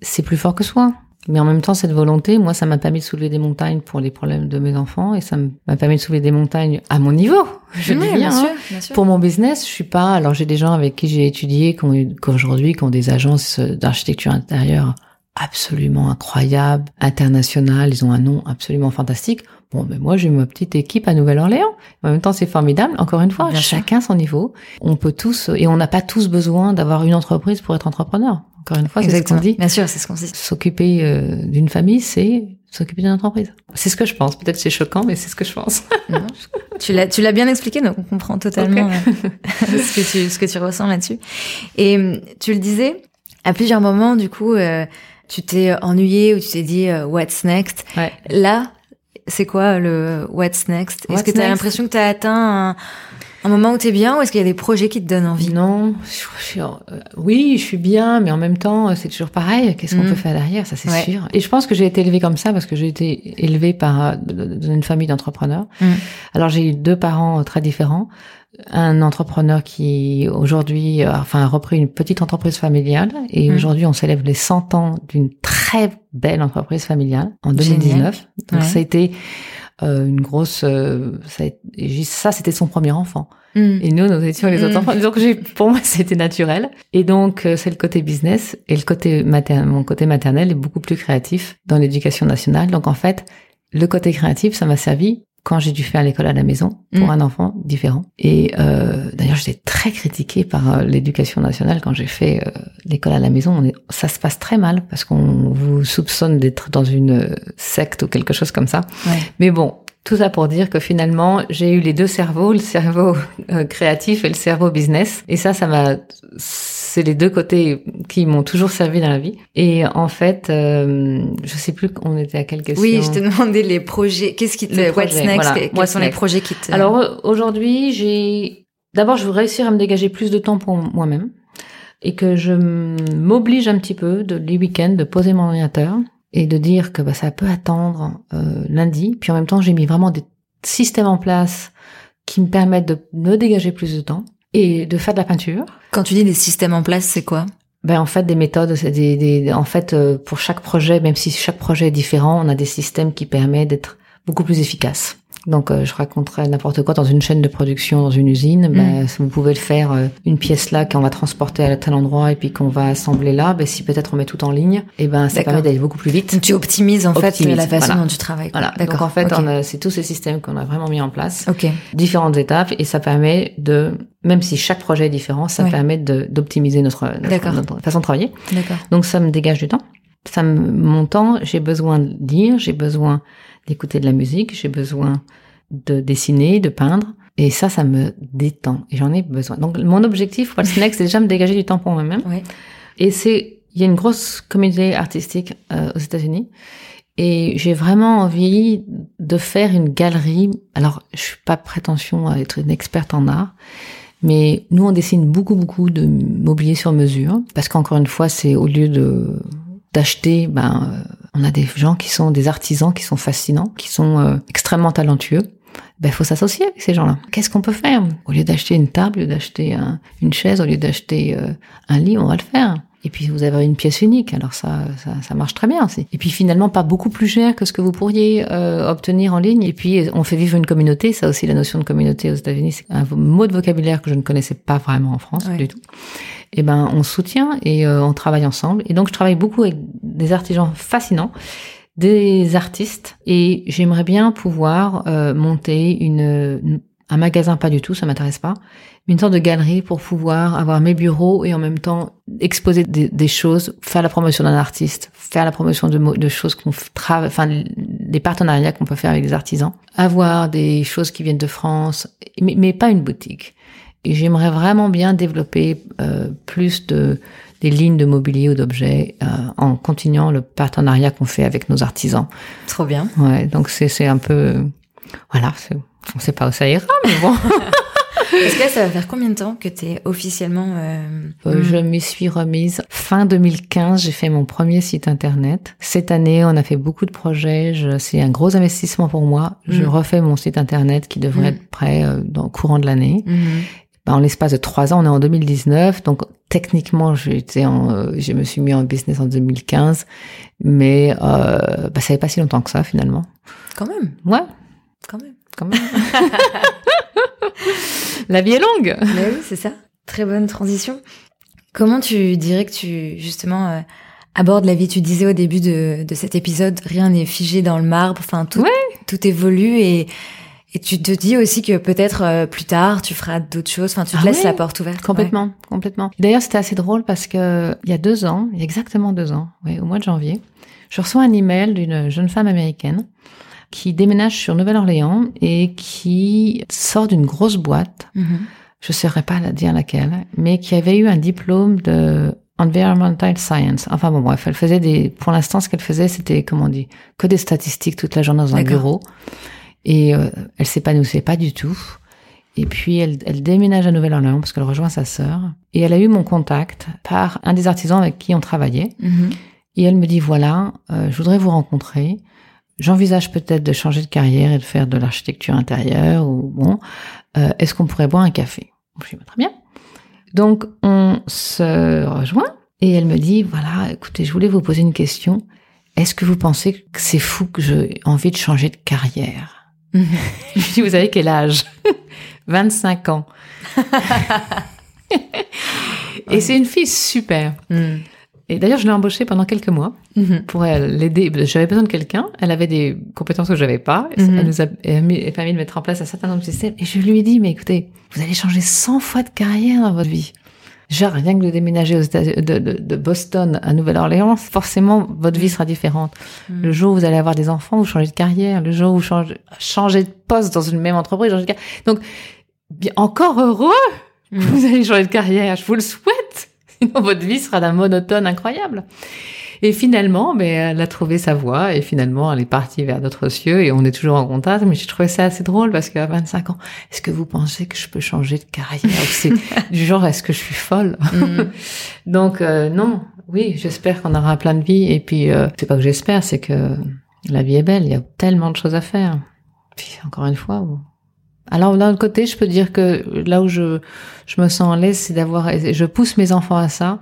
S2: c'est plus fort que soi. Mais en même temps, cette volonté, moi, ça m'a permis de soulever des montagnes pour les problèmes de mes enfants et ça m'a permis de soulever des montagnes à mon niveau. Je dis bien, hein. Pour mon business, je suis pas. Alors, j'ai des gens avec qui j'ai étudié, qu'aujourd'hui, qui ont des agences d'architecture intérieure absolument incroyables, internationales. Ils ont un nom absolument fantastique. Bon, mais moi, j'ai ma petite équipe à Nouvelle-Orléans. En même temps, c'est formidable. Encore une fois, chacun son niveau. On peut tous, et on n'a pas tous besoin d'avoir une entreprise pour être entrepreneur. Encore une fois, c'est ce qu'on dit.
S1: Bien sûr, c'est ce qu'on dit.
S2: S'occuper euh, d'une famille, c'est s'occuper d'une entreprise. C'est ce que je pense. Peut-être c'est choquant, mais c'est ce que je pense.
S1: tu l'as, tu l'as bien expliqué, donc on comprend totalement euh, ce que tu, ce que tu ressens là-dessus. Et euh, tu le disais, à plusieurs moments, du coup, euh, tu t'es ennuyé ou tu t'es dit what's next?
S2: Ouais.
S1: Là, c'est quoi le what's next? Est-ce que tu as l'impression que tu as atteint un un moment où t'es bien ou est-ce qu'il y a des projets qui te donnent envie?
S2: Non, je, euh, oui, je suis bien, mais en même temps, c'est toujours pareil. Qu'est-ce qu'on mm. peut faire derrière? Ça, c'est sûr. Et je pense que j'ai été élevée comme ça parce que j'ai été élevée par dans une famille d'entrepreneurs. Mm. Alors j'ai eu deux parents très différents. Un entrepreneur qui aujourd'hui, euh, enfin, a repris une petite entreprise familiale et mm. aujourd'hui, on célèbre les 100 ans d'une très belle entreprise familiale en 2019. Donc ça a été euh, une grosse euh, ça, ça c'était son premier enfant hmm. et nous nous étions les autres hmm. enfants donc pour moi c'était naturel et donc euh, c'est le côté business et le côté maternel mon côté maternel est beaucoup plus créatif dans l'éducation nationale donc en fait le côté créatif ça m'a servi quand j'ai dû faire l'école à la maison pour mm. un enfant différent. Et euh, d'ailleurs, j'étais très critiquée par euh, l'éducation nationale quand j'ai fait euh, l'école à la maison. On est, ça se passe très mal parce qu'on vous soupçonne d'être dans une euh, secte ou quelque chose comme ça. Mais bon, tout ça pour dire que finalement, j'ai eu les deux cerveaux, le cerveau créatif et le cerveau business. Et ça, ça m'a c'est les deux côtés qui m'ont toujours servi dans la vie. Et en fait, euh, je sais plus, on était à quelle question.
S1: Oui, je te demandais les projets. Qu'est-ce qui te, what's next? Quels sont les projets qui te.
S2: Alors aujourd'hui, j'ai, d'abord, je veux réussir à me dégager plus de temps pour moi-même et que je m'oblige un petit peu de les week-ends de poser mon ordinateur et de dire que bah, ça peut attendre euh, lundi. Puis en même temps, j'ai mis vraiment des systèmes en place qui me permettent de me dégager plus de temps et de faire de la peinture.
S1: Quand tu dis des systèmes en place, c'est quoi?
S2: Ben en fait des méthodes, des, des, en fait euh, pour chaque projet, même si chaque projet est différent, on a des systèmes qui permettent d'être beaucoup plus efficaces. Donc, euh, je raconterai n'importe quoi dans une chaîne de production, dans une usine. Mm. Ben, vous pouvez le faire euh, une pièce là qu'on va transporter à tel endroit et puis qu'on va assembler là. Ben, si peut-être on met tout en ligne, et eh ben ça permet d'aller beaucoup plus vite.
S1: Donc, tu optimises en fait la façon dont tu travailles.
S2: Voilà. Donc en fait, c'est tous ces systèmes qu'on a vraiment mis en place.
S1: Ok.
S2: Différentes étapes et ça permet de, même si chaque projet est différent, ça permet d'optimiser notre, notre, façon de travailler.
S1: D'accord.
S2: Donc ça me dégage du temps. Ça me, mon temps, j'ai besoin de lire, j'ai besoin d'écouter de la musique, j'ai besoin de dessiner, de peindre. Et ça, ça me détend. Et j'en ai besoin. Donc, mon objectif pour le Next, c'est déjà me dégager du temps pour moi-même. Et c'est, il y a une grosse communauté artistique euh, aux États-Unis. Et j'ai vraiment envie de faire une galerie. Alors, je suis pas prétention à être une experte en art, mais nous, on dessine beaucoup, beaucoup de mobilier sur mesure. Parce qu'encore une fois, c'est au lieu de d'acheter, ben, euh, on a des gens qui sont des artisans qui sont fascinants, qui sont euh, extrêmement talentueux. Ben, faut s'associer avec ces gens-là. Qu'est-ce qu'on peut faire? Au lieu d'acheter une table, au lieu d'acheter une chaise, au lieu d'acheter euh, un lit, on va le faire. Et puis vous avez une pièce unique, alors ça, ça, ça, marche très bien aussi. Et puis finalement pas beaucoup plus cher que ce que vous pourriez euh, obtenir en ligne. Et puis on fait vivre une communauté, ça aussi la notion de communauté aux États-Unis, c'est un mot de vocabulaire que je ne connaissais pas vraiment en France du tout. Et ben on soutient et euh, on travaille ensemble. Et donc je travaille beaucoup avec des artisans fascinants des artistes et j'aimerais bien pouvoir euh, monter une, un magasin pas du tout, ça m'intéresse pas, une sorte de galerie pour pouvoir avoir mes bureaux et en même temps exposer des, choses, faire la promotion d'un artiste, faire la promotion de, choses qu'on travaille, enfin des partenariats qu'on peut faire avec des artisans, avoir des choses qui viennent de France, mais, mais pas une boutique. Et j'aimerais vraiment bien développer euh, plus de des lignes de mobilier ou d'objets euh, en continuant le partenariat qu'on fait avec nos artisans.
S1: Trop bien.
S2: Ouais, donc c'est c'est un peu voilà, on sait pas où ça ira, mais bon.
S1: Est-ce que ça va faire combien de temps que tu es officiellement euh...
S2: euh je m'y suis remise fin 2015. J'ai fait mon premier site internet. Cette année, on a fait beaucoup de projets. C'est un gros investissement pour moi. Je mm. refais mon site internet qui devrait mm. être prêt euh, dans le courant de l'année. Mm-hmm. Ben, en l'espace de trois ans, on est en 2019, donc techniquement, j'étais en, euh, je me suis mis en business en 2015, mais euh, bah, ça fait pas si longtemps que ça finalement.
S1: Quand même.
S2: Ouais.
S1: Quand même.
S2: Quand même. La vie est longue.
S1: Mais oui, c'est ça. Très bonne transition. Comment tu dirais que tu justement euh, abordes la vie? Tu disais au début de, de cet épisode, rien n'est figé dans le marbre. Enfin, tout, tout évolue et Et tu te dis aussi que peut-être euh, plus tard, tu feras d'autres choses. Enfin, tu te
S2: Ah
S1: laisses
S2: oui,
S1: la porte ouverte.
S2: Complètement, complètement. D'ailleurs, c'était assez drôle parce que il y a deux ans, il y a exactement deux ans, oui, au mois de janvier, je reçois un email d'une jeune femme américaine qui déménage sur Nouvelle-Orléans et qui sort d'une grosse boîte.
S1: Mhm.
S2: Je ne saurais pas la dire laquelle, mais qui avait eu un diplôme de environmental science. Enfin bon, bref, elle faisait des, pour l'instant, ce qu'elle faisait, c'était, comment on dit, que des statistiques toute la journée dans un bureau. Et euh, elle s'épanouissait pas du tout. Et puis elle, elle déménage à Nouvelle-Orléans parce qu'elle rejoint sa sœur. Et elle a eu mon contact par un des artisans avec qui on travaillait.
S1: Mhm.
S2: Et elle me dit voilà, euh, je voudrais vous rencontrer. J'envisage peut-être de changer de carrière et de faire de l'architecture intérieure ou bon. euh, Est-ce qu'on pourrait boire un café? Je dis bah, très bien. Donc on se rejoint et elle me dit voilà, écoutez, je voulais vous poser une question. Est-ce que vous pensez que c'est fou que j'ai envie de changer de carrière? Je lui dis vous avez quel âge? 25 ans. et c'est une fille super.
S1: Mhm.
S2: Et d'ailleurs, je l'ai embauchée pendant quelques mois
S1: Mhm.
S2: pour l'aider. J'avais besoin de quelqu'un. Elle avait des compétences que j'avais pas. Et
S1: Mhm.
S2: Elle nous a permis de mettre en place un certain nombre de systèmes. Et je lui ai dit, mais écoutez, vous allez changer 100 fois de carrière dans votre vie. Genre, rien que de déménager aux États- de, de, de Boston à Nouvelle-Orléans, forcément, votre vie sera différente.
S1: Mhm.
S2: Le jour où vous allez avoir des enfants, vous changez de carrière. Le jour où vous changez, changez de poste dans une même entreprise, changez de carrière. Donc, bien, encore heureux
S1: Mhm.
S2: vous allez changer de carrière, je vous le souhaite. Sinon, votre vie sera d'un monotone incroyable. Et finalement, mais elle a trouvé sa voie et finalement, elle est partie vers d'autres cieux et on est toujours en contact. Mais j'ai trouvé ça assez drôle parce qu'à 25 ans, est-ce que vous pensez que je peux changer de carrière C'est du genre, est-ce que je suis folle?
S1: Mhm.
S2: Donc euh, non, oui, j'espère qu'on aura plein de vie. Et puis, euh, c'est pas que j'espère, c'est que la vie est belle. Il y a tellement de choses à faire. Puis encore une fois. Alors d'un côté, je peux dire que là où je je me sens à l'aise, c'est d'avoir, je pousse mes enfants à ça,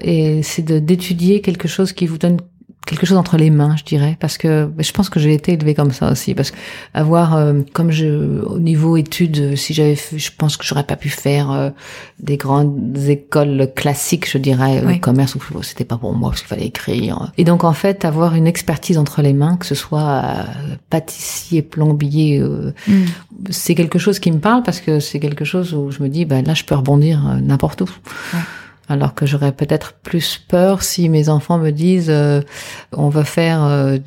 S2: et c'est d'étudier quelque chose qui vous donne quelque chose entre les mains, je dirais, parce que je pense que j'ai été élevée comme ça aussi, parce que avoir, euh, comme je, au niveau études, si j'avais, fait- je pense que j'aurais pas pu faire euh, des grandes écoles classiques, je dirais,
S1: Oui.
S2: le commerce, ou c'était pas pour moi parce qu'il fallait écrire. Et donc en fait, avoir une expertise entre les mains, que ce soit euh, pâtissier, plombier, euh,
S1: Mhm.
S2: c'est quelque chose qui me parle parce que c'est quelque chose où je me dis, bah là, je peux rebondir euh, n'importe où.
S1: Ouais.
S2: Alors que j'aurais peut-être plus peur si mes enfants me disent, euh, on va faire euh,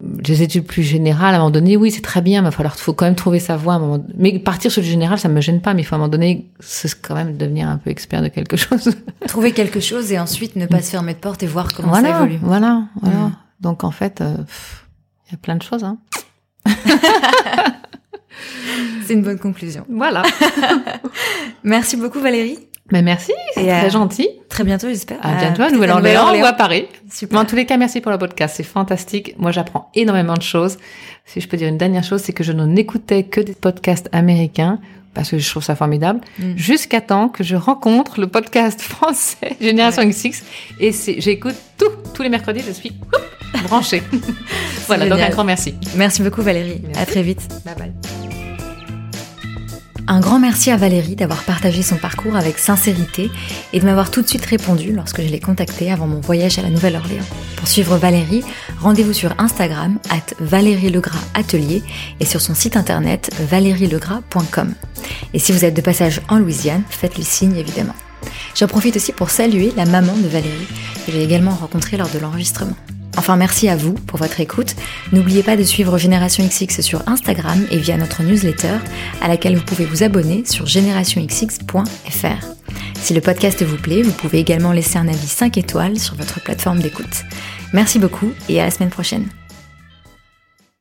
S2: des études plus générales. À un moment donné, oui, c'est très bien, mais il va falloir, faut quand même trouver sa voie. À un moment... Mais partir sur le général, ça me gêne pas, mais il faut à un moment donné, c'est quand même devenir un peu expert de quelque chose.
S1: Trouver quelque chose et ensuite ne pas se fermer de porte et voir comment
S2: voilà,
S1: ça évolue.
S2: voilà, voilà. Donc en fait, euh, il y a plein de choses. Hein.
S1: C'est une bonne conclusion.
S2: Voilà.
S1: Merci beaucoup Valérie.
S2: Mais merci, c'est très
S1: euh,
S2: gentil.
S1: Très bientôt, j'espère.
S2: À bientôt à Nouvelle-Orléans ou à Paris.
S1: Super.
S2: Mais en tous les cas, merci pour le podcast. C'est fantastique. Moi, j'apprends énormément de choses. Si je peux dire une dernière chose, c'est que je n'écoutais que des podcasts américains parce que je trouve ça formidable.
S1: Mm.
S2: Jusqu'à temps que je rencontre le podcast français Génération XX et j'écoute tout, tous les mercredis. Je suis branchée. voilà. Donc un grand merci.
S1: Merci beaucoup Valérie.
S2: Merci.
S1: À très vite.
S2: Bye bye.
S1: Un grand merci à Valérie d'avoir partagé son parcours avec sincérité et de m'avoir tout de suite répondu lorsque je l'ai contactée avant mon voyage à la Nouvelle-Orléans. Pour suivre Valérie, rendez-vous sur Instagram at Valérie Legras Atelier et sur son site internet valerielegras.com. Et si vous êtes de passage en Louisiane, faites-lui signe évidemment. J'en profite aussi pour saluer la maman de Valérie, que j'ai également rencontrée lors de l'enregistrement. Enfin, merci à vous pour votre écoute. N'oubliez pas de suivre Génération XX sur Instagram et via notre newsletter, à laquelle vous pouvez vous abonner sur générationxx.fr. Si le podcast vous plaît, vous pouvez également laisser un avis 5 étoiles sur votre plateforme d'écoute. Merci beaucoup et à la semaine prochaine.